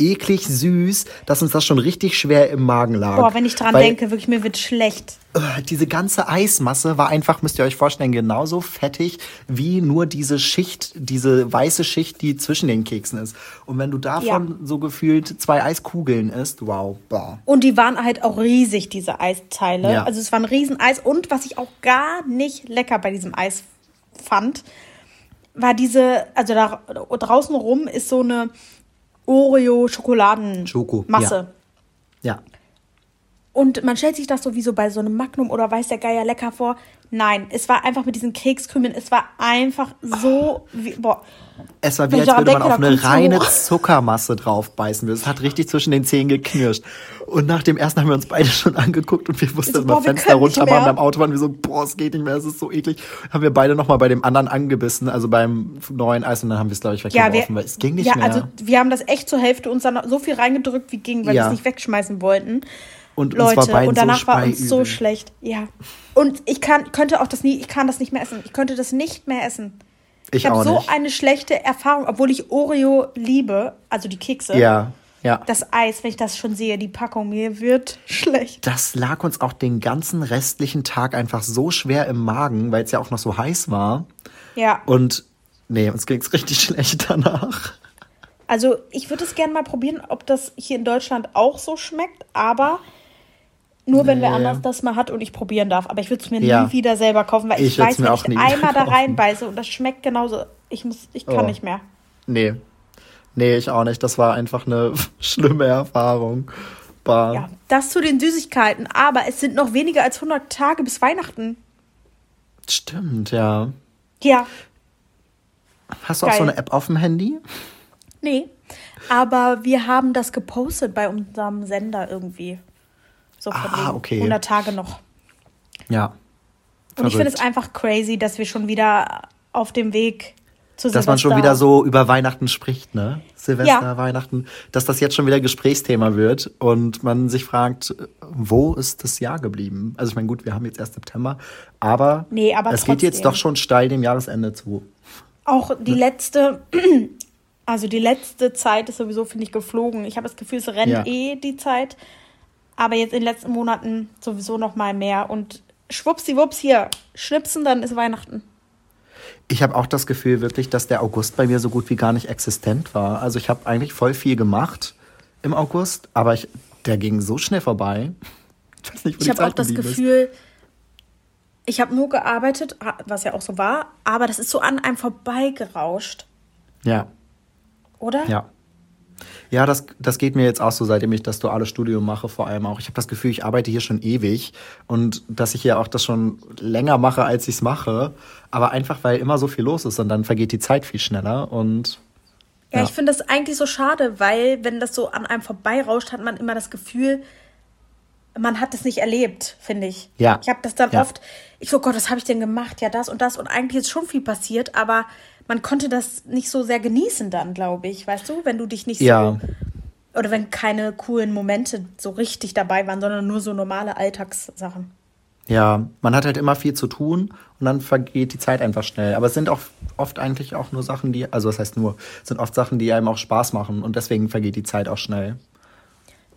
eklig süß, dass uns das schon richtig schwer im Magen lag. Boah, wenn ich dran Weil, denke, wirklich, mir wird schlecht. Äh, diese ganze Eismasse war einfach, müsst ihr euch vorstellen, genauso fettig wie nur diese Schicht, diese weiße Schicht, die zwischen den Keksen ist. Und wenn du davon ja. so gefühlt zwei Eiskugeln isst, wow. Boah. Und die waren halt auch riesig, diese Eisteile. Ja. Also es war ein Rieseneis. Und was ich auch gar nicht lecker bei diesem Eis fand, war diese, also da draußen rum ist so eine Oreo-Schokoladen-Masse. Ja. ja. Und man stellt sich das sowieso bei so einem Magnum oder weiß der Geier lecker vor. Nein, es war einfach mit diesen Kekskrümeln, es war einfach so, wie, boah. Es war wie, als würde man auf eine reine Zuckermasse drauf beißen. Es hat richtig zwischen den Zähnen geknirscht. Und nach dem ersten haben wir uns beide schon angeguckt und wir wussten, dass wir Fenster runter waren beim Auto waren wir so, boah, es geht nicht mehr, es ist so eklig. Haben wir beide nochmal bei dem anderen angebissen, also beim neuen Eis und dann haben wir es, glaube ich, weggeworfen, ja, wir, weil es ging nicht ja, mehr. Ja, also wir haben das echt zur Hälfte uns dann so viel reingedrückt, wie ging, weil ja. wir es nicht wegschmeißen wollten. Und Leute, und danach so war uns so schlecht. Ja. Und ich kann, könnte auch das nie, ich kann das nicht mehr essen. Ich könnte das nicht mehr essen. Ich, ich habe so eine schlechte Erfahrung, obwohl ich Oreo liebe, also die Kekse. Ja. Ja. Das Eis, wenn ich das schon sehe, die Packung, mir wird schlecht. Das lag uns auch den ganzen restlichen Tag einfach so schwer im Magen, weil es ja auch noch so heiß war. Ja. Und nee, uns ging es richtig schlecht danach. Also ich würde es gerne mal probieren, ob das hier in Deutschland auch so schmeckt, aber nur wenn nee. wer anders das mal hat und ich probieren darf. Aber ich würde es mir ja. nie wieder selber kaufen, weil ich, ich weiß, wenn ich einmal da reinbeiße und das schmeckt genauso, ich, muss, ich kann oh. nicht mehr. Nee. Nee, ich auch nicht. Das war einfach eine schlimme Erfahrung. Bah. Ja, das zu den Süßigkeiten. Aber es sind noch weniger als 100 Tage bis Weihnachten. Stimmt, ja. Ja. Hast du Geil. auch so eine App auf dem Handy? Nee. Aber wir haben das gepostet bei unserem Sender irgendwie. So von ah, okay. 100 Tage noch. Ja. Verrückt. Und ich finde es einfach crazy, dass wir schon wieder auf dem Weg zu Dass Silvester man schon wieder so über Weihnachten spricht, ne? Silvester, ja. Weihnachten, dass das jetzt schon wieder Gesprächsthema wird und man sich fragt, wo ist das Jahr geblieben? Also ich meine, gut, wir haben jetzt erst September, aber, nee, aber es trotzdem. geht jetzt doch schon steil dem Jahresende zu. Auch die letzte, also die letzte Zeit ist sowieso, finde ich, geflogen. Ich habe das Gefühl, es rennt ja. eh die Zeit. Aber jetzt in den letzten Monaten sowieso noch mal mehr. Und schwuppsiwupps hier, schnipsen, dann ist Weihnachten. Ich habe auch das Gefühl wirklich, dass der August bei mir so gut wie gar nicht existent war. Also ich habe eigentlich voll viel gemacht im August, aber ich, der ging so schnell vorbei. Ich weiß nicht, wo ich habe auch das Gefühl, ist. ich habe nur gearbeitet, was ja auch so war, aber das ist so an einem vorbeigerauscht. Ja. Oder? Ja. Ja, das, das geht mir jetzt auch so, seitdem ich das duale Studium mache, vor allem auch. Ich habe das Gefühl, ich arbeite hier schon ewig und dass ich hier auch das schon länger mache, als ich es mache. Aber einfach, weil immer so viel los ist und dann vergeht die Zeit viel schneller und. Ja, ja. ich finde das eigentlich so schade, weil wenn das so an einem vorbeirauscht, hat man immer das Gefühl, man hat es nicht erlebt, finde ich. Ja. Ich habe das dann ja. oft, ich so, Gott, was habe ich denn gemacht? Ja, das und das. Und eigentlich ist schon viel passiert, aber man konnte das nicht so sehr genießen dann, glaube ich, weißt du, wenn du dich nicht ja. so oder wenn keine coolen Momente so richtig dabei waren, sondern nur so normale Alltagssachen. Ja, man hat halt immer viel zu tun und dann vergeht die Zeit einfach schnell. Aber es sind auch oft eigentlich auch nur Sachen, die, also das heißt nur, es sind oft Sachen, die einem auch Spaß machen und deswegen vergeht die Zeit auch schnell.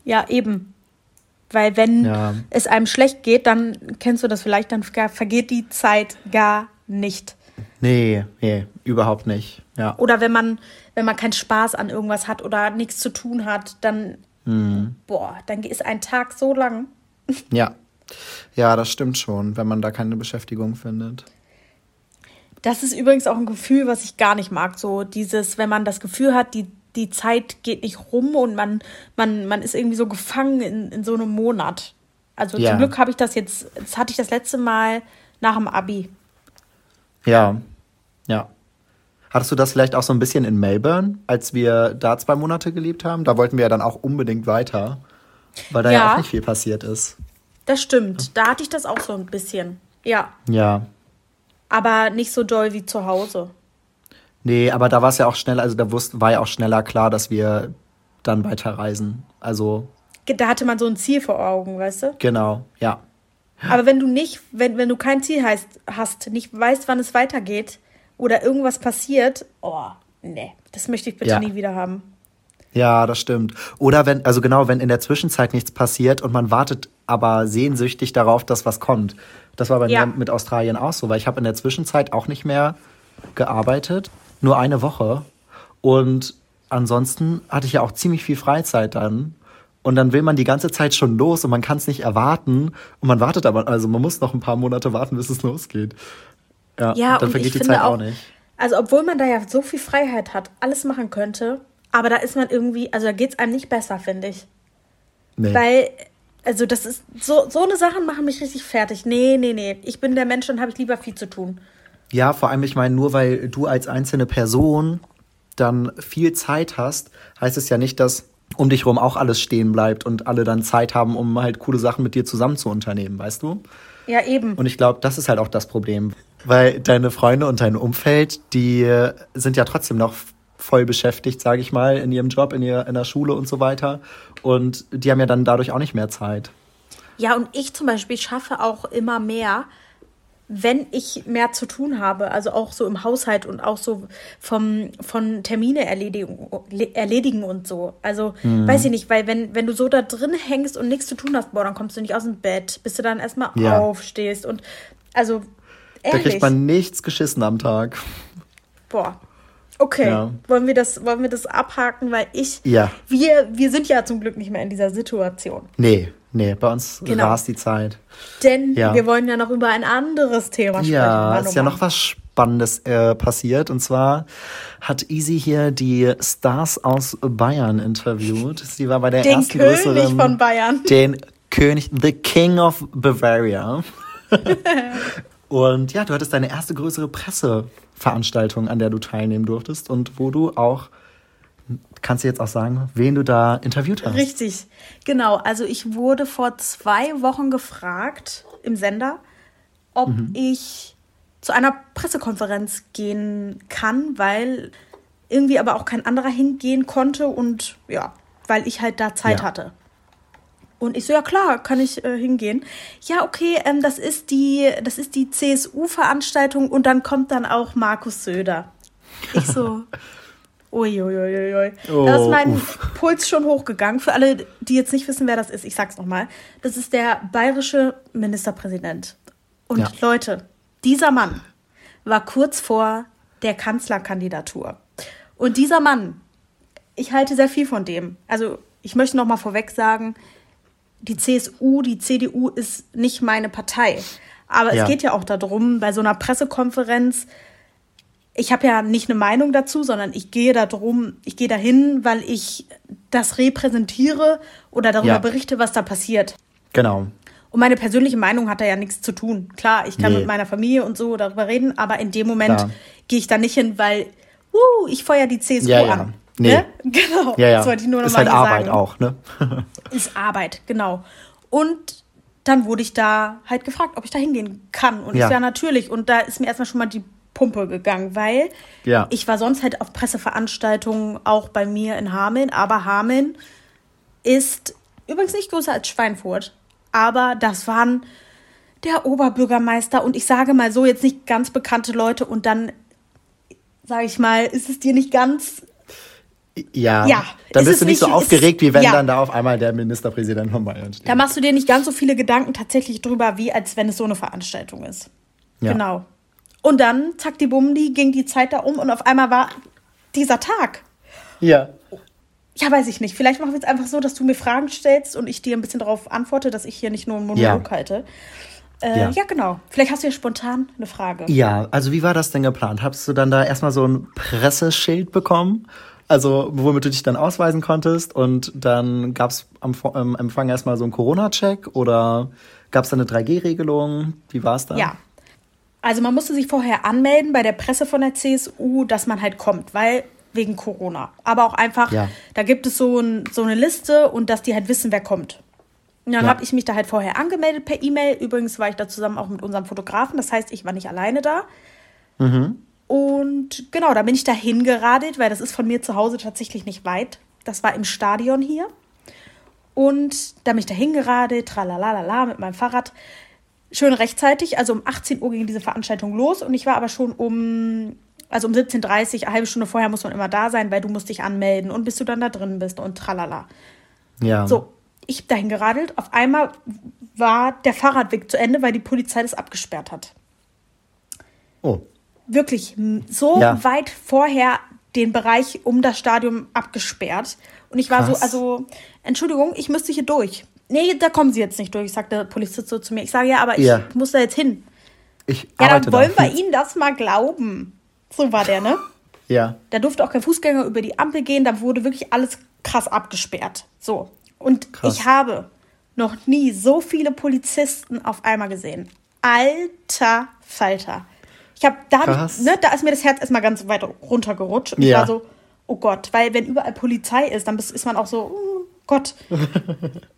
Ja, eben. Weil wenn ja. es einem schlecht geht, dann kennst du das vielleicht, dann vergeht die Zeit gar nicht. Nee, nee, überhaupt nicht. Ja. Oder wenn man, wenn man keinen Spaß an irgendwas hat oder nichts zu tun hat, dann, mhm. boah, dann ist ein Tag so lang. Ja. Ja, das stimmt schon, wenn man da keine Beschäftigung findet. Das ist übrigens auch ein Gefühl, was ich gar nicht mag. So dieses, wenn man das Gefühl hat, die, die Zeit geht nicht rum und man, man, man ist irgendwie so gefangen in, in so einem Monat. Also ja. zum Glück habe ich das jetzt, das hatte ich das letzte Mal nach dem Abi. Ja, ja. Hattest du das vielleicht auch so ein bisschen in Melbourne, als wir da zwei Monate gelebt haben? Da wollten wir ja dann auch unbedingt weiter, weil da ja, ja auch nicht viel passiert ist. Das stimmt. Da hatte ich das auch so ein bisschen. Ja. Ja. Aber nicht so doll wie zu Hause. Nee, aber da war es ja auch schnell, also da wusste, war ja auch schneller klar, dass wir dann weiterreisen. Also. Da hatte man so ein Ziel vor Augen, weißt du? Genau, ja. Aber wenn du nicht, wenn, wenn du kein Ziel heißt, hast, nicht weißt, wann es weitergeht oder irgendwas passiert, oh, nee, das möchte ich bitte ja. nie wieder haben. Ja, das stimmt. Oder wenn, also genau, wenn in der Zwischenzeit nichts passiert und man wartet aber sehnsüchtig darauf, dass was kommt. Das war bei ja. mir mit Australien auch so, weil ich habe in der Zwischenzeit auch nicht mehr gearbeitet, nur eine Woche. Und ansonsten hatte ich ja auch ziemlich viel Freizeit dann. Und dann will man die ganze Zeit schon los und man kann es nicht erwarten. Und man wartet aber, also man muss noch ein paar Monate warten, bis es losgeht. Ja, ja dann vergeht die Zeit auch, auch nicht. Also obwohl man da ja so viel Freiheit hat, alles machen könnte, aber da ist man irgendwie, also da geht es einem nicht besser, finde ich. Nee. Weil, also das ist, so, so eine Sachen machen mich richtig fertig. Nee, nee, nee. Ich bin der Mensch und habe ich lieber viel zu tun. Ja, vor allem, ich meine, nur weil du als einzelne Person dann viel Zeit hast, heißt es ja nicht, dass um dich rum auch alles stehen bleibt und alle dann Zeit haben, um halt coole Sachen mit dir zusammen zu unternehmen, weißt du? Ja, eben. Und ich glaube, das ist halt auch das Problem. Weil deine Freunde und dein Umfeld, die sind ja trotzdem noch voll beschäftigt, sage ich mal, in ihrem Job, in, ihr, in der Schule und so weiter. Und die haben ja dann dadurch auch nicht mehr Zeit. Ja, und ich zum Beispiel schaffe auch immer mehr, wenn ich mehr zu tun habe, also auch so im Haushalt und auch so vom, von Termine erledigen, erledigen und so. Also, mhm. weiß ich nicht, weil wenn, wenn du so da drin hängst und nichts zu tun hast, boah, dann kommst du nicht aus dem Bett, bis du dann erstmal ja. aufstehst und also ehrlich. Da kriegt man nichts geschissen am Tag. Boah, Okay, ja. wollen, wir das, wollen wir das abhaken, weil ich, ja. wir, wir sind ja zum Glück nicht mehr in dieser Situation. Nee, nee, bei uns genau. rast die Zeit. Denn ja. wir wollen ja noch über ein anderes Thema sprechen. Ja, es ist ja noch was Spannendes äh, passiert. Und zwar hat Easy hier die Stars aus Bayern interviewt. Sie war bei der den ersten König größeren... von Bayern. Den König, the King of Bavaria. Und ja, du hattest deine erste größere Presseveranstaltung, an der du teilnehmen durftest und wo du auch, kannst du jetzt auch sagen, wen du da interviewt hast? Richtig, genau. Also ich wurde vor zwei Wochen gefragt im Sender, ob mhm. ich zu einer Pressekonferenz gehen kann, weil irgendwie aber auch kein anderer hingehen konnte und ja, weil ich halt da Zeit ja. hatte. Und ich so, ja klar, kann ich äh, hingehen. Ja, okay, ähm, das ist die, das ist die CSU-Veranstaltung und dann kommt dann auch Markus Söder. Ich so, uiuiuiui. Oh, da ist mein uff. Puls schon hochgegangen. Für alle, die jetzt nicht wissen, wer das ist, ich sag's nochmal. Das ist der bayerische Ministerpräsident. Und ja. Leute, dieser Mann war kurz vor der Kanzlerkandidatur. Und dieser Mann, ich halte sehr viel von dem. Also, ich möchte noch mal vorweg sagen, die CSU, die CDU ist nicht meine Partei. Aber ja. es geht ja auch darum, bei so einer Pressekonferenz, ich habe ja nicht eine Meinung dazu, sondern ich gehe darum, ich gehe dahin, weil ich das repräsentiere oder darüber ja. berichte, was da passiert. Genau. Und meine persönliche Meinung hat da ja nichts zu tun. Klar, ich kann nee. mit meiner Familie und so darüber reden, aber in dem Moment gehe ich da nicht hin, weil, uh, ich feuer die CSU ja, an. Nee. Ne? Genau. Ja, ja. Das wollte ich nur noch Ist halt Arbeit sagen. auch, ne? Ist Arbeit, genau. Und dann wurde ich da halt gefragt, ob ich da hingehen kann. Und ja. ich ja natürlich. Und da ist mir erstmal schon mal die Pumpe gegangen, weil ja. ich war sonst halt auf Presseveranstaltungen auch bei mir in Hameln. Aber Hameln ist übrigens nicht größer als Schweinfurt. Aber das waren der Oberbürgermeister und ich sage mal so, jetzt nicht ganz bekannte Leute und dann, sage ich mal, ist es dir nicht ganz ja, ja dann bist du nicht so aufgeregt, wie wenn ja. dann da auf einmal der Ministerpräsident von Bayern steht. Da machst du dir nicht ganz so viele Gedanken tatsächlich drüber, wie als wenn es so eine Veranstaltung ist. Ja. Genau. Und dann, zack, die Bumdi, ging die Zeit da um und auf einmal war dieser Tag. Ja. Ja, weiß ich nicht. Vielleicht machen wir es einfach so, dass du mir Fragen stellst und ich dir ein bisschen darauf antworte, dass ich hier nicht nur einen Monolog ja. halte. Äh, ja. ja. genau. Vielleicht hast du ja spontan eine Frage. Ja, also wie war das denn geplant? Hast du dann da erstmal so ein Presseschild bekommen? Also, womit du dich dann ausweisen konntest und dann gab es am ähm, Empfang erstmal so einen Corona-Check oder gab es da eine 3G-Regelung? Wie war es da? Ja. Also man musste sich vorher anmelden bei der Presse von der CSU, dass man halt kommt, weil wegen Corona. Aber auch einfach, ja. da gibt es so, ein, so eine Liste und dass die halt wissen, wer kommt. Und dann ja. habe ich mich da halt vorher angemeldet per E-Mail. Übrigens war ich da zusammen auch mit unserem Fotografen. Das heißt, ich war nicht alleine da. Mhm. Und genau, da bin ich da hingeradelt, weil das ist von mir zu Hause tatsächlich nicht weit. Das war im Stadion hier. Und da bin ich da hingeradelt, tralalala, mit meinem Fahrrad. Schön rechtzeitig, also um 18 Uhr ging diese Veranstaltung los und ich war aber schon um, also um 17.30 Uhr, eine halbe Stunde vorher muss man immer da sein, weil du musst dich anmelden und bis du dann da drin bist und tralala. Ja. So, ich dahin geradelt. Auf einmal war der Fahrradweg zu Ende, weil die Polizei das abgesperrt hat. Oh. Wirklich so ja. weit vorher den Bereich um das Stadion abgesperrt. Und ich war Krass. so, also, Entschuldigung, ich müsste hier durch. Nee, da kommen Sie jetzt nicht durch, sagt der Polizist so zu mir. Ich sage, ja, aber ich ja. muss da jetzt hin. Ich ja, dann wollen da. wir Ihnen das mal glauben. So war der, ne? Ja. Da durfte auch kein Fußgänger über die Ampel gehen, da wurde wirklich alles krass abgesperrt. So. Und krass. ich habe noch nie so viele Polizisten auf einmal gesehen. Alter Falter. Ich habe da, ne, da ist mir das Herz erstmal ganz weit runtergerutscht. Und ja. ich war so, oh Gott, weil wenn überall Polizei ist, dann ist man auch so, oh Gott.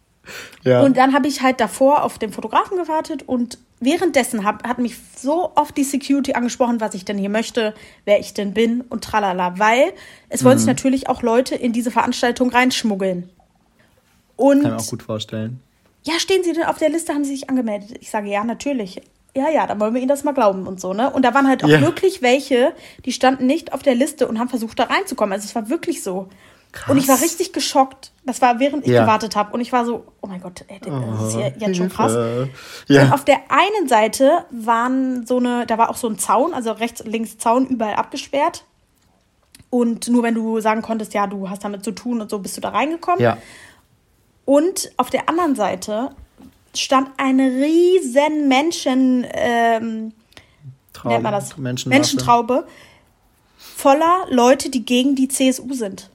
ja. Und dann habe ich halt davor auf den Fotografen gewartet und währenddessen hab, hat mich so oft die Security angesprochen, was ich denn hier möchte, wer ich denn bin und tralala, weil es mhm. wollen sich mhm. natürlich auch Leute in diese Veranstaltung reinschmuggeln. Und Kann ich mir auch gut vorstellen. Ja, stehen Sie denn auf der Liste? Haben Sie sich angemeldet? Ich sage, ja, natürlich ja, ja, dann wollen wir ihnen das mal glauben und so, ne? Und da waren halt auch ja. wirklich welche, die standen nicht auf der Liste und haben versucht, da reinzukommen. Also es war wirklich so. Krass. Und ich war richtig geschockt. Das war während ich ja. gewartet habe. Und ich war so, oh mein Gott, ey, das ist ja jetzt schon krass. Ja. Und auf der einen Seite waren so eine, da war auch so ein Zaun, also rechts, links Zaun, überall abgesperrt. Und nur wenn du sagen konntest, ja, du hast damit zu tun und so, bist du da reingekommen. Ja. Und auf der anderen Seite stand eine riesen Menschen, ähm, Traum, nennt man das? Menschentraube voller Leute, die gegen die CSU sind.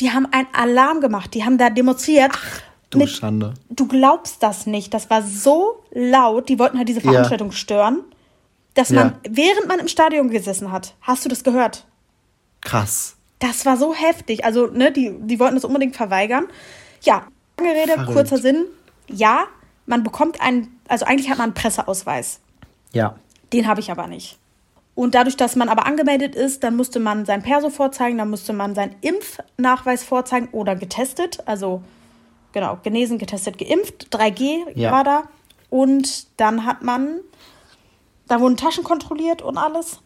Die haben einen Alarm gemacht, die haben da demonstriert. Ach, du mit, Schande. Du glaubst das nicht. Das war so laut, die wollten halt diese Veranstaltung ja. stören, dass man, ja. während man im Stadion gesessen hat, hast du das gehört. Krass. Das war so heftig. Also, ne, die, die wollten das unbedingt verweigern. Ja, lange Rede, Verrückt. kurzer Sinn. Ja, man bekommt einen, also eigentlich hat man einen Presseausweis. Ja. Den habe ich aber nicht. Und dadurch, dass man aber angemeldet ist, dann musste man sein Perso vorzeigen, dann musste man seinen Impfnachweis vorzeigen oder getestet. Also genau, genesen, getestet, geimpft. 3G ja. war da. Und dann hat man, da wurden Taschen kontrolliert und alles.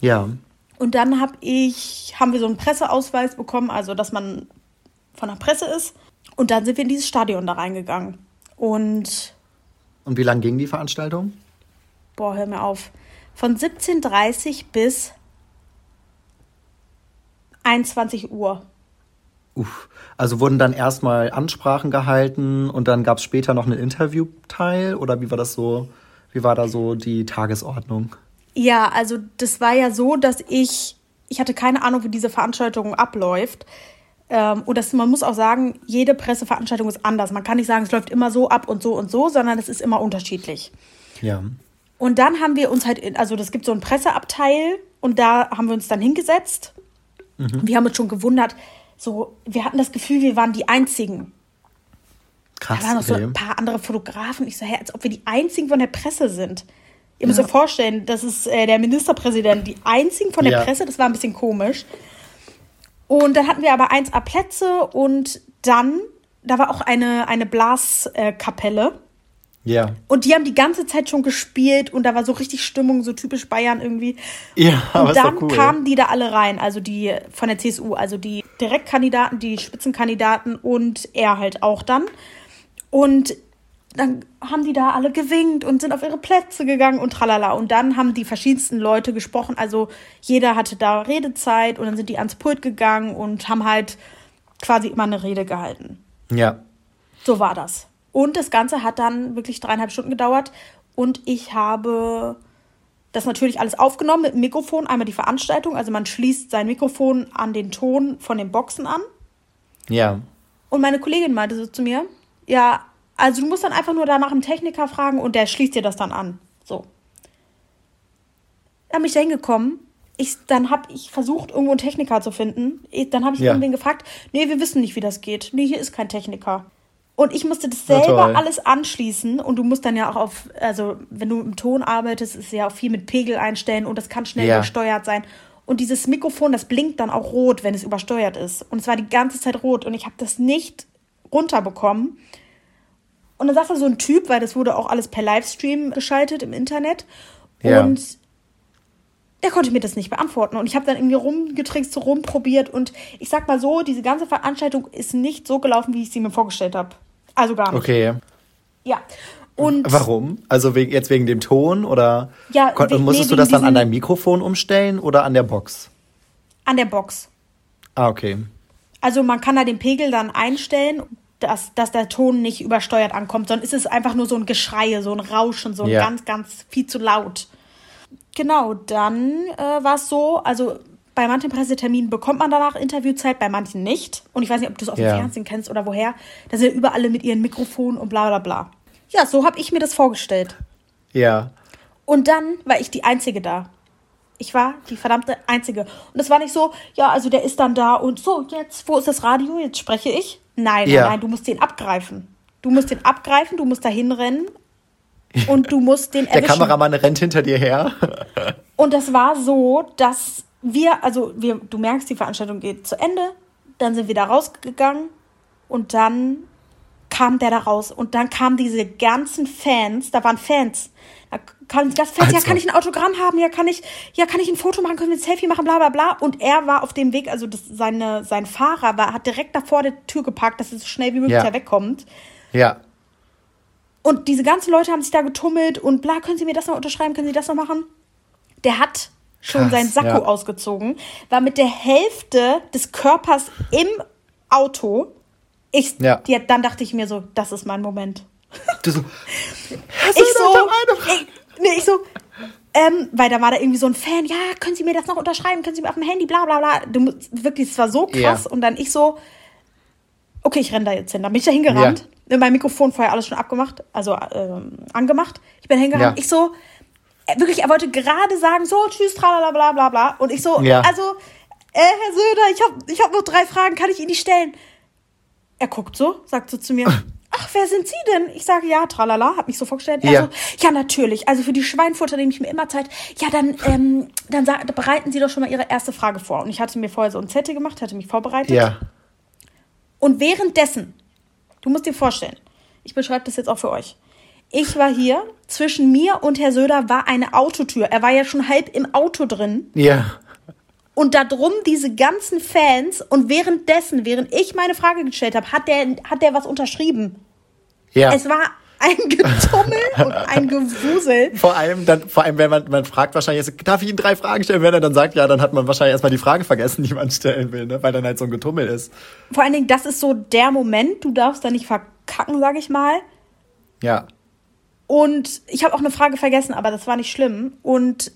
Ja. Und dann hab ich, haben wir so einen Presseausweis bekommen, also dass man von der Presse ist. Und dann sind wir in dieses Stadion da reingegangen. Und. Und wie lang ging die Veranstaltung? Boah, hör mir auf. Von 17.30 bis 21 Uhr. Uff. Also wurden dann erstmal Ansprachen gehalten und dann gab es später noch einen Interviewteil oder wie war das so? Wie war da so die Tagesordnung? Ja, also das war ja so, dass ich, ich hatte keine Ahnung, wie diese Veranstaltung abläuft. Ähm, und das, man muss auch sagen, jede Presseveranstaltung ist anders. Man kann nicht sagen, es läuft immer so ab und so und so, sondern es ist immer unterschiedlich. Ja. Und dann haben wir uns halt, in, also das gibt so ein Presseabteil und da haben wir uns dann hingesetzt. Mhm. Wir haben uns schon gewundert, so, wir hatten das Gefühl, wir waren die Einzigen. Krass. Da waren noch so ein paar andere Fotografen. Ich so, hä, als ob wir die Einzigen von der Presse sind. Ihr müsst euch vorstellen, das ist äh, der Ministerpräsident, die Einzigen von der ja. Presse, das war ein bisschen komisch. Und dann hatten wir aber 1A Plätze und dann, da war auch eine, eine Blaskapelle. Ja. Und die haben die ganze Zeit schon gespielt und da war so richtig Stimmung, so typisch Bayern irgendwie. Ja, und dann cool. kamen die da alle rein, also die von der CSU, also die Direktkandidaten, die Spitzenkandidaten und er halt auch dann. Und dann haben die da alle gewinkt und sind auf ihre Plätze gegangen und tralala. Und dann haben die verschiedensten Leute gesprochen. Also jeder hatte da Redezeit und dann sind die ans Pult gegangen und haben halt quasi immer eine Rede gehalten. Ja. So war das. Und das Ganze hat dann wirklich dreieinhalb Stunden gedauert. Und ich habe das natürlich alles aufgenommen mit dem Mikrofon. Einmal die Veranstaltung. Also man schließt sein Mikrofon an den Ton von den Boxen an. Ja. Und meine Kollegin meinte so zu mir, ja, also du musst dann einfach nur danach einen Techniker fragen und der schließt dir das dann an. So. Dann bin ich da hingekommen. Ich, dann habe ich versucht, irgendwo einen Techniker zu finden. Ich, dann habe ich ja. irgendwen gefragt, nee, wir wissen nicht, wie das geht. Nee, hier ist kein Techniker. Und ich musste das selber alles anschließen. Und du musst dann ja auch auf, also wenn du im Ton arbeitest, ist ja auch viel mit Pegel einstellen und das kann schnell ja. gesteuert sein. Und dieses Mikrofon, das blinkt dann auch rot, wenn es übersteuert ist. Und es war die ganze Zeit rot und ich habe das nicht runterbekommen. Und dann sagte so ein Typ, weil das wurde auch alles per Livestream geschaltet im Internet. Ja. Und der konnte mir das nicht beantworten. Und ich habe dann irgendwie rumgetrickst, so rumprobiert. Und ich sag mal so, diese ganze Veranstaltung ist nicht so gelaufen, wie ich sie mir vorgestellt habe. Also gar nicht. Okay. Ja. Und Warum? Also wegen, jetzt wegen dem Ton oder ja, we musstest nee, du das dann an deinem Mikrofon umstellen oder an der Box? An der Box. Ah, okay. Also man kann da den Pegel dann einstellen, dass, dass der Ton nicht übersteuert ankommt, sondern ist es einfach nur so ein Geschrei, so ein Rauschen, so ein ja. ganz, ganz viel zu laut. Genau, dann äh, war es so, also bei manchen Presseterminen bekommt man danach Interviewzeit, bei manchen nicht. Und ich weiß nicht, ob du es ja. dem Fernsehen kennst oder woher. Da sind ja überall mit ihren Mikrofonen und bla bla bla. Ja, so habe ich mir das vorgestellt. Ja. Und dann war ich die Einzige da. Ich war die verdammte Einzige. Und es war nicht so, ja, also der ist dann da und so, jetzt, wo ist das Radio? Jetzt spreche ich. Nein, ja. nein, nein, du musst den abgreifen. Du musst den abgreifen, du musst da hinrennen und du musst den erwischen. Der Kameramann rennt hinter dir her. und das war so, dass wir, also wir, du merkst, die Veranstaltung geht zu Ende, dann sind wir da rausgegangen und dann kam der da raus und dann kamen diese ganzen Fans, da waren Fans, da kamen ganz Fans, also. ja, kann ich ein Autogramm haben, ja, kann ich, ja, kann ich ein Foto machen, können wir ein Selfie machen, bla, bla, bla. Und er war auf dem Weg, also das, seine, sein Fahrer war, hat direkt davor der Tür geparkt, dass er so schnell wie möglich ja. da wegkommt. Ja. Und diese ganzen Leute haben sich da getummelt und bla, können Sie mir das noch unterschreiben, können Sie das noch machen? Der hat schon Krass, seinen Sakko ja. ausgezogen, war mit der Hälfte des Körpers im Auto ich, ja. ja. Dann dachte ich mir so, das ist mein Moment. Du so, hast du ich so, ich, nee, ich so, ähm, weil da war da irgendwie so ein Fan, ja, können Sie mir das noch unterschreiben, können Sie mir auf dem Handy, bla bla bla. Du, wirklich, es war so krass. Ja. Und dann ich so, okay, ich renne da jetzt hin. Dann bin ich da hingerannt. Ja. Mein Mikrofon vorher alles schon abgemacht, also ähm, angemacht. Ich bin hingerannt. Ja. Ich so, wirklich, er wollte gerade sagen, so, tschüss, tralala, bla bla bla. Und ich so, ja. also, äh, Herr Söder, ich habe ich hab noch drei Fragen, kann ich Ihnen die stellen? Er guckt so, sagt so zu mir, ach, wer sind Sie denn? Ich sage, ja, tralala, hab mich so vorgestellt. Ja. So, ja, natürlich. Also für die Schweinfutter nehme ich mir immer Zeit. Ja, dann, ähm, dann bereiten Sie doch schon mal Ihre erste Frage vor. Und ich hatte mir vorher so ein Zettel gemacht, hatte mich vorbereitet. Ja. Und währenddessen, du musst dir vorstellen, ich beschreibe das jetzt auch für euch. Ich war hier, zwischen mir und Herr Söder war eine Autotür. Er war ja schon halb im Auto drin. Ja und da drum diese ganzen Fans und währenddessen, während ich meine Frage gestellt habe, hat der, hat der was unterschrieben. Ja. Es war ein Getummel und ein Gewusel. Vor allem, dann, vor allem, wenn man, man fragt wahrscheinlich, darf ich Ihnen drei Fragen stellen? Wenn er dann sagt, ja, dann hat man wahrscheinlich erstmal die Frage vergessen, die man stellen will, ne? weil dann halt so ein Getummel ist. Vor allen Dingen, das ist so der Moment, du darfst da nicht verkacken, sag ich mal. Ja. Und ich habe auch eine Frage vergessen, aber das war nicht schlimm. Und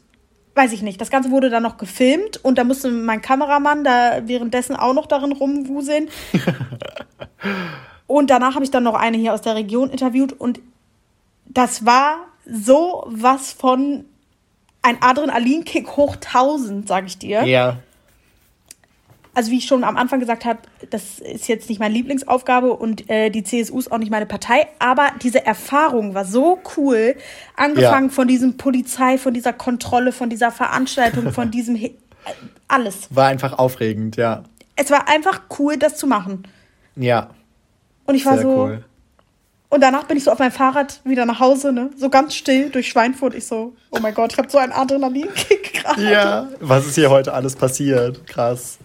weiß ich nicht. Das Ganze wurde dann noch gefilmt und da musste mein Kameramann da währenddessen auch noch darin rumwuseln. und danach habe ich dann noch eine hier aus der Region interviewt und das war so was von ein Adrenalinkick hoch 1000, sag ich dir. Ja also wie ich schon am Anfang gesagt habe, das ist jetzt nicht meine Lieblingsaufgabe und äh, die CSU ist auch nicht meine Partei, aber diese Erfahrung war so cool, angefangen ja. von diesem Polizei, von dieser Kontrolle, von dieser Veranstaltung, von diesem He alles. War einfach aufregend, ja. Es war einfach cool, das zu machen. Ja. Und ich war Sehr so. Cool. Und danach bin ich so auf meinem Fahrrad wieder nach Hause, ne? So ganz still durch Schweinfurt. Ich so, oh mein Gott, ich habe so einen Adrenalinkick gerade. Ja, was ist hier heute alles passiert? Krass.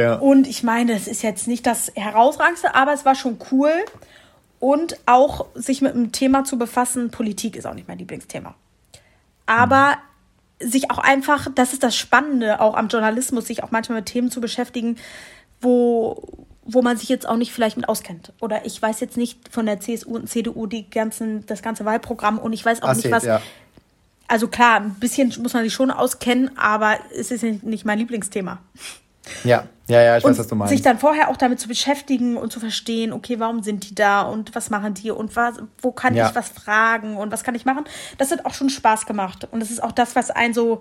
Ja. Und ich meine, es ist jetzt nicht das herausragendste, aber es war schon cool. Und auch sich mit einem Thema zu befassen, Politik ist auch nicht mein Lieblingsthema. Aber mhm. sich auch einfach, das ist das Spannende auch am Journalismus, sich auch manchmal mit Themen zu beschäftigen, wo, wo man sich jetzt auch nicht vielleicht mit auskennt. Oder ich weiß jetzt nicht von der CSU und CDU die ganzen, das ganze Wahlprogramm und ich weiß auch Asset, nicht, was. Ja. Also klar, ein bisschen muss man sich schon auskennen, aber es ist nicht mein Lieblingsthema. Ja, ja, ja, ich und weiß, was du meinst. Sich dann vorher auch damit zu beschäftigen und zu verstehen, okay, warum sind die da und was machen die und was, wo kann ja. ich was fragen und was kann ich machen, das hat auch schon Spaß gemacht. Und das ist auch das, was einen so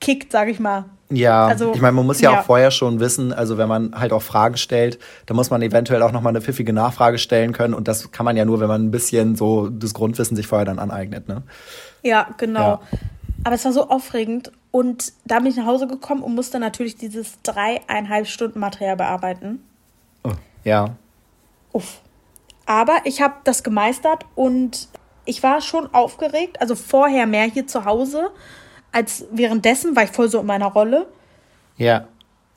kickt, sage ich mal. Ja, also, ich meine, man muss ja, ja, auch vorher schon wissen, also wenn man halt auch Fragen stellt, dann muss man eventuell auch nochmal eine pfiffige Nachfrage stellen können und das kann man ja nur, wenn man ein bisschen so das Grundwissen sich vorher dann aneignet, ne? Ja, genau. Ja. Aber es war so aufregend Und da bin ich nach Hause gekommen und musste natürlich dieses dreieinhalb Stunden Material bearbeiten. Oh, ja. Uff. Aber ich habe das gemeistert und ich war schon aufgeregt. Also vorher mehr hier zu Hause als währenddessen war ich voll so in meiner Rolle. Ja.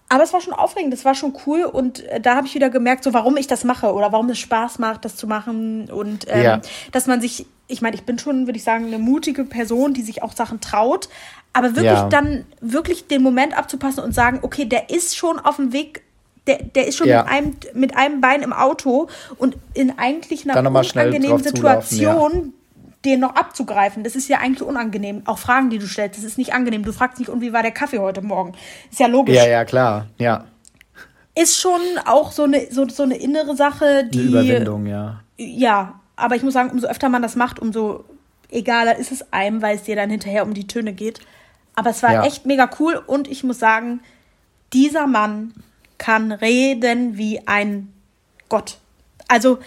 Aber es war schon aufregend, es war schon cool und äh, da habe ich wieder gemerkt, so warum ich das mache oder warum es Spaß macht, das zu machen und ähm, ja. dass man sich, ich meine, ich bin schon, würde ich sagen, eine mutige Person, die sich auch Sachen traut, aber wirklich ja. dann wirklich den Moment abzupassen und sagen, okay, der ist schon auf dem Weg, der, der ist schon ja. mit, einem, mit einem Bein im Auto und in eigentlich einer unangenehmen Situation, den noch abzugreifen. Das ist ja eigentlich unangenehm. Auch Fragen, die du stellst, das ist nicht angenehm. Du fragst nicht, und wie war der Kaffee heute Morgen? Ist ja logisch. Ja, ja, klar, ja. Ist schon auch so eine, so, so eine innere Sache, die. Eine Überwindung, ja. Ja, aber ich muss sagen, umso öfter man das macht, umso egaler ist es einem, weil es dir dann hinterher um die Töne geht. Aber es war ja. echt mega cool und ich muss sagen, dieser Mann kann reden wie ein Gott. Also,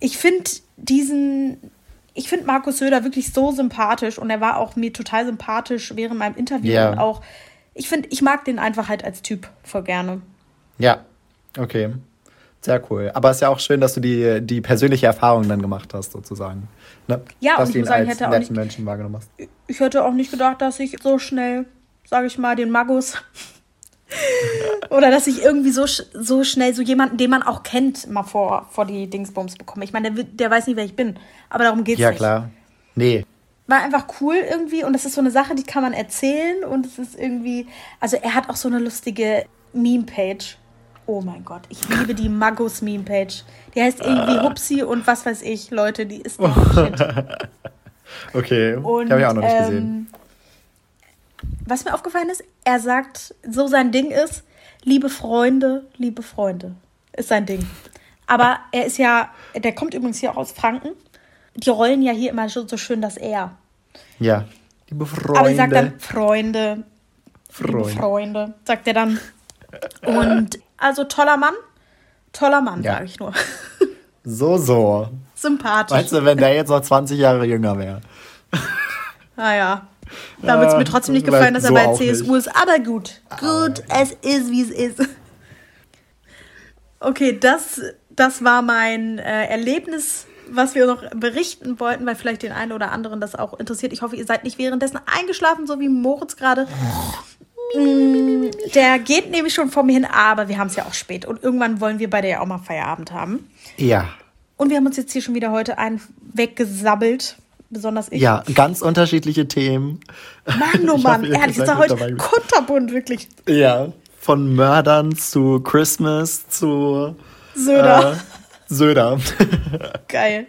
ich finde diesen, ich finde Markus Söder wirklich so sympathisch und er war auch mir total sympathisch während meinem Interview yeah. und auch, ich finde, ich mag den einfach halt als Typ voll gerne. Ja, okay. Sehr cool. Aber es ist ja auch schön, dass du die, die persönliche Erfahrung dann gemacht hast, sozusagen. Ne? Ja, dass und ich muss sagen, ich hätte auch nicht, Menschen wahrgenommen hast. Ich hätte auch nicht gedacht, dass ich so schnell, sage ich mal, den Magus oder dass ich irgendwie so, so schnell so jemanden, den man auch kennt, mal vor, vor die Dingsbums bekomme. Ich meine, der, der weiß nicht, wer ich bin. Aber darum geht's ja, nicht. Ja, klar. Nee. War einfach cool irgendwie und das ist so eine Sache, die kann man erzählen und es ist irgendwie. Also, er hat auch so eine lustige Meme-Page. Oh mein Gott, ich liebe die Magus Meme-Page. Die heißt irgendwie uh. Hupsi und was weiß ich, Leute, die ist der Shit. okay, und, habe ich auch noch nicht ähm, gesehen was mir aufgefallen ist, er sagt, so sein Ding ist, liebe Freunde, liebe Freunde, ist sein Ding. Aber er ist ja, der kommt übrigens hier auch aus Franken. Die rollen ja hier immer so, so schön das Er. Ja, liebe Freunde. Aber er sagt dann Freunde, Freunde, Freunde sagt er dann. Und also toller Mann, toller Mann, ja. sage ich nur. So, so. Sympathisch. Weißt du, wenn der jetzt noch 20 Jahre jünger wäre? Naja. Da wird es mir trotzdem nicht gefallen, dass er bei CSU ist. Aber gut. Gut, ah, es ist, wie es ist. Okay, das, das war mein äh, Erlebnis, was wir noch berichten wollten, weil vielleicht den einen oder anderen das auch interessiert. Ich hoffe, ihr seid nicht währenddessen eingeschlafen, so wie Moritz gerade. Der geht nämlich schon vor mir hin, aber wir haben es ja auch spät. Und irgendwann wollen wir beide ja auch mal Feierabend haben. Ja. Und wir haben uns jetzt hier schon wieder heute einen weggesabbelt besonders ich. Ja, ganz unterschiedliche Themen. Mann, oh Mann, ehrlich, ist ja heute kunterbunt, wirklich. Ja, von Mördern zu Christmas zu Söder. Äh, Söder. Geil.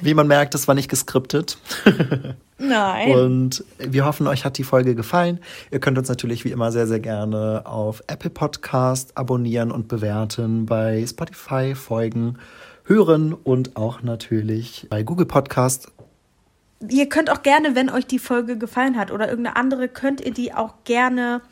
Wie man merkt, das war nicht geskriptet. Nein. Und wir hoffen, euch hat die Folge gefallen. Ihr könnt uns natürlich wie immer sehr, sehr gerne auf Apple Podcast abonnieren und bewerten, bei Spotify folgen, hören und auch natürlich bei Google Podcast ihr könnt auch gerne, wenn euch die Folge gefallen hat oder irgendeine andere, könnt ihr die auch gerne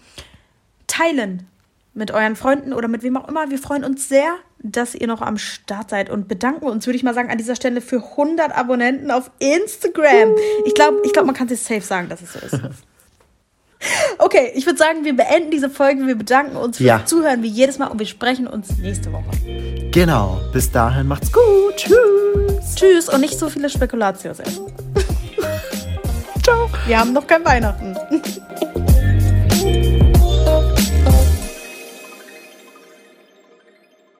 teilen mit euren Freunden oder mit wem auch immer. Wir freuen uns sehr, dass ihr noch am Start seid und bedanken uns, würde ich mal sagen, an dieser Stelle für 100 Abonnenten auf Instagram. Ich glaube, ich glaub, man kann es safe sagen, dass es so ist. Okay, ich würde sagen, wir beenden diese Folge. Wir bedanken uns fürs ja. Zuhören wie jedes Mal und wir sprechen uns nächste Woche. Genau. Bis dahin macht's gut. Tschüss. Tschüss und nicht so viele Spekulatius essen. Ciao. Wir haben noch kein Weihnachten.